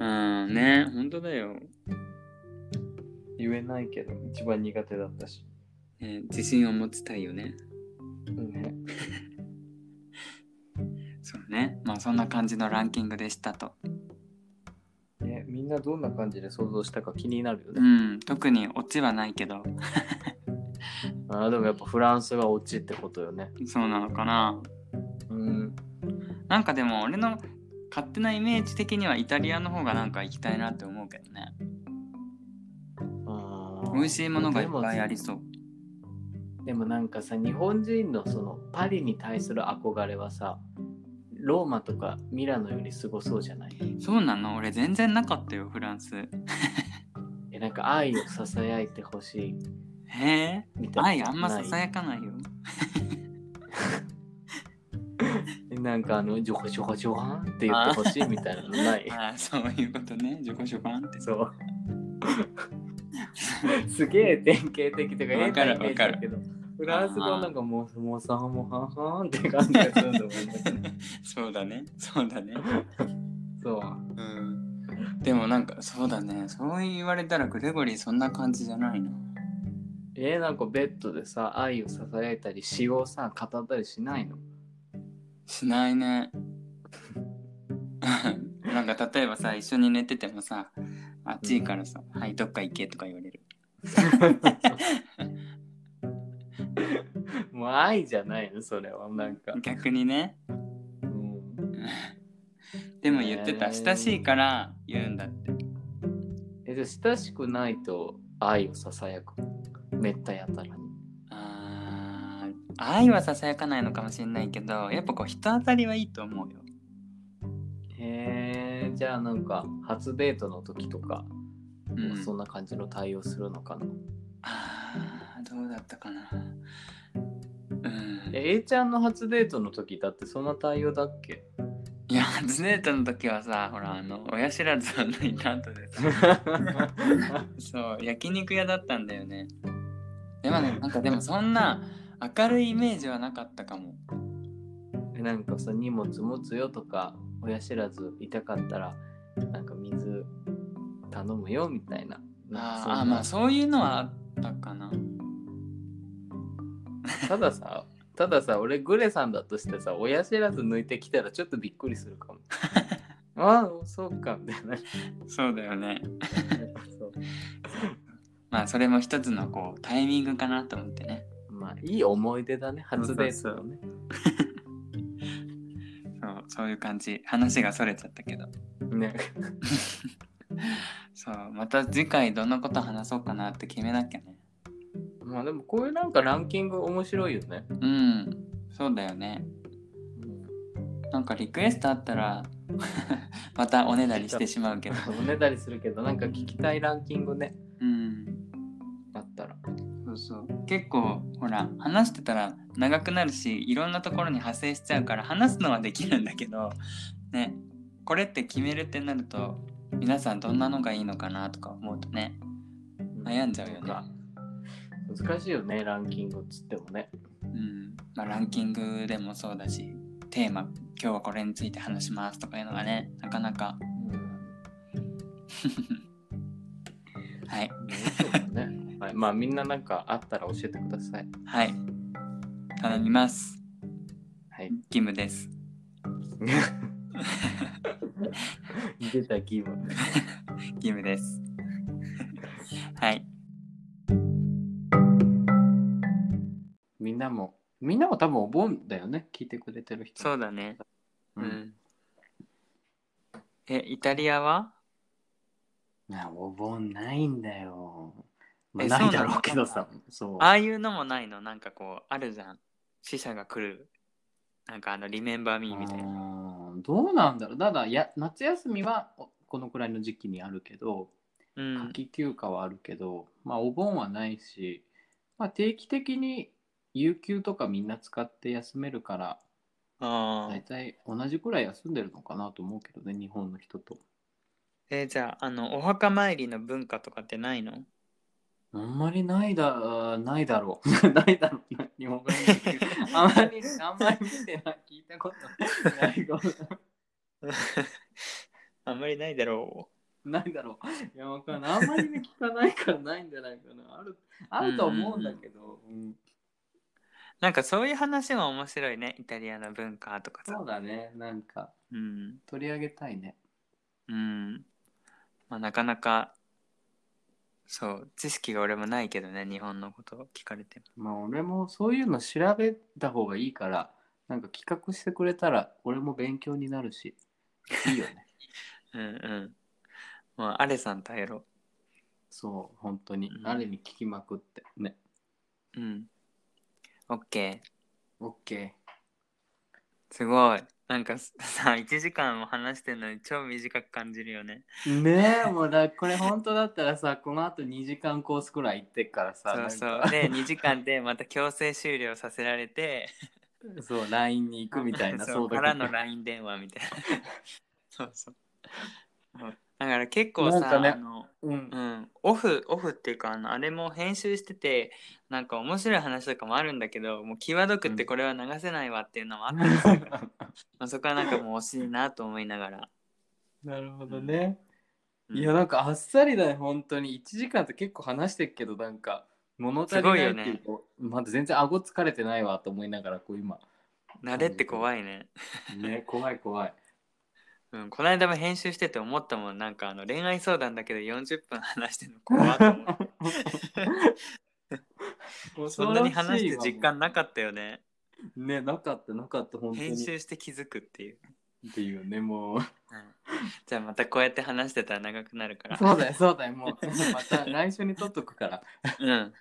うんね本当だよ、言えないけど、一番苦手だったし。ね、自信を持ちたいよね。ね、*laughs* そうね。まあそんな感じのランキングでしたとねみんなどんな感じで想像したか気になるようね。ん特にオチはないけど *laughs* あーでもやっぱフランスが落ちってことよね。そうなのかなうん。なんかでも俺の勝手なイメージ的にはイタリアの方がなんか行きたいなって思うけどねあー美味しいものがいっぱいありそうでもなんかさ日本人のそのパリに対する憧れはさローマとかミラノよりすごそうじゃない？そうなの？俺全然なかったよフランス。えなんか愛をささやいてほしい。へえ？みたいな。愛あんまささやかないよ。*laughs* えなんかあのジョコジョコジョワンって言ってほしいみたいなのない？ああそういうことね。ジョコジョコンって。そう。すげえ典型的とかわかる変なイメージだけどフランス語なんかもうもうさもうはんはんって感じがするんだもんね。*laughs* そうだね。そうだね。そう。うん。でもなんかそうだね。そう言われたらグレゴリーそんな感じじゃないな。えー、なんかベッドでさ愛をささやいたり詩をさ語ったりしないの？しないね。*laughs* なんか例えばさ一緒に寝ててもさあっちいからさ「はいどっか行け」とか言われる *laughs* *laughs* もう愛じゃないのそれはなんか、逆にね。うん、でも言ってた。ね親しいから言うんだって。えで親しくないと愛をささやく？めったやたらにあー愛はささやかないのかもしれないけどやっぱこう人当たりはいいと思うよ。へえじゃあなんか初デートの時とか、うん。そんな感じの対応するのかな？あーどうだったかな。うん。え A ちゃんの初デートの時だってそんな対応だっけ？いや初デートの時はさほらあの親知らずを抜いた後でさ *laughs* そう焼肉屋だったんだよね。でもね *laughs* なんかでもそんな明るいイメージはなかったかも。えなんかさ荷物持つよとか親知らず痛かったらなんか水頼むよみたいな。あーあまあそういうのはあったかなたださたださ俺グレさんだとしてさ親知らず抜いてきたらちょっとびっくりするかも。*laughs* ああそうかみたいな。そうだよね。そう。*laughs* まあそれも一つのこうタイミングかなと思ってね。まあいい思い出だね。初デートのね。そう *laughs* そういう感じ。話がそれちゃったけど。ね。そうまた次回どんなこと話そうかなって決めなきゃねまあでもこういうなんかランキング面白いよね、うん。そうだよね。なんかリクエストあったら *laughs* またおねだりしてしまうけど。*laughs* おねだりするけどなんか聞きたいランキングね。うん。あったら。そうそう。結構ほら話してたら長くなるしいろんなところに派生しちゃうから話すのはできるんだけどね。これって決めるってなると皆さんどんなのがいいのかなとか思うとね悩んじゃうよね難しいよねランキングっつってもね。うん。まあ、ランキングでもそうだしテーマ今日はこれについて話しますとかいうのがねなかなか。はい。そうだね、はい、まあみんななんかあったら教えてください。はい。頼みます。はい。義務です。*laughs* 出た義務義務です。はいみんなもみんなも多分お盆だよね聞いてくれてる人。そうだね。ううん。ん、えイタリアは？なお盆ないんだよ、まあ、えないだろそうけどさ。そう。ああいうのもないの？なんかこうあるじゃん。死者が来る。なんかあのリメンバーミーみたいな。あーどうなんだろう。ただや夏休みはおこのくらいの時期にあるけどうん。夏季休暇はあるけど、まあお盆はないし、まあ、定期的に有給とかみんな使って休めるからああ大体同じくらい休んでるのかなと思うけどね日本の人と。えーじゃああのお墓参りの文化とかってないの？あんまりないだないだろう。ないだろう。*laughs* な日本語に。あんまり *laughs* あんまり見てない聞いたことない。あんまりないだろないだろう。いやわかんない。あんまりね聞かないからないんじゃないかな。あるあると思うんだけど、うん。うなんかそういう話も面白いね。イタリアの文化とかさ。そうだね。なんかうん。取り上げたいね。うん。まあなかなかそう知識が俺もないけどね日本のことを聞かれても。まあ俺もそういうの調べた方がいいからなんか企画してくれたら俺も勉強になるしいいよね。*laughs* うんうん。まあアレさんとやろ。そう本当に、うん。あれに聞きまくって。ね。ううんオッケー。オッケすごい。なんかさ1時間も話してるのに超短く感じるよね。ーねえもうだこれ本当だったらさこのあと2時間コースくらい行ってっからさそうそう。で2時間でまた強制終了させられて。そう LINE に行くみたいなそうだからの LINE 電話みたいな。そうそうだから結構さ、なんかねあのうん。うん、オフオフっていうかあのあれも編集しててなんか面白い話とかもあるんだけどもう際どくってこれは流せないわっていうのもあったんですよ、*laughs* まあそこはなんかもう惜しいなと思いながら、なるほどね、うん。いやなんかあっさりだね本当に。1時間って結構話してっけどなんか物足りないっていうとまだ全然顎疲れてないわと思いながらこう今慣れって怖いね、ね怖い怖いうん、この間も編集してて思ったもん。なんかあの恋愛相談だけど40分話してるの怖っと思って。*laughs* そんなに話して実感なかったよね。ねなかったなかった本当に。編集して気づくっていう、っていうねもう。うん。じゃあまたこうやって話してたら長くなるから。そうだよそうだよもう。また来週に撮っとくから。うん。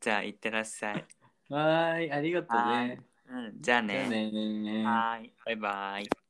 じゃあ行ってらっしゃい。*laughs* はーいありがとうね。うんじゃあじゃあねねはーい。バイバイ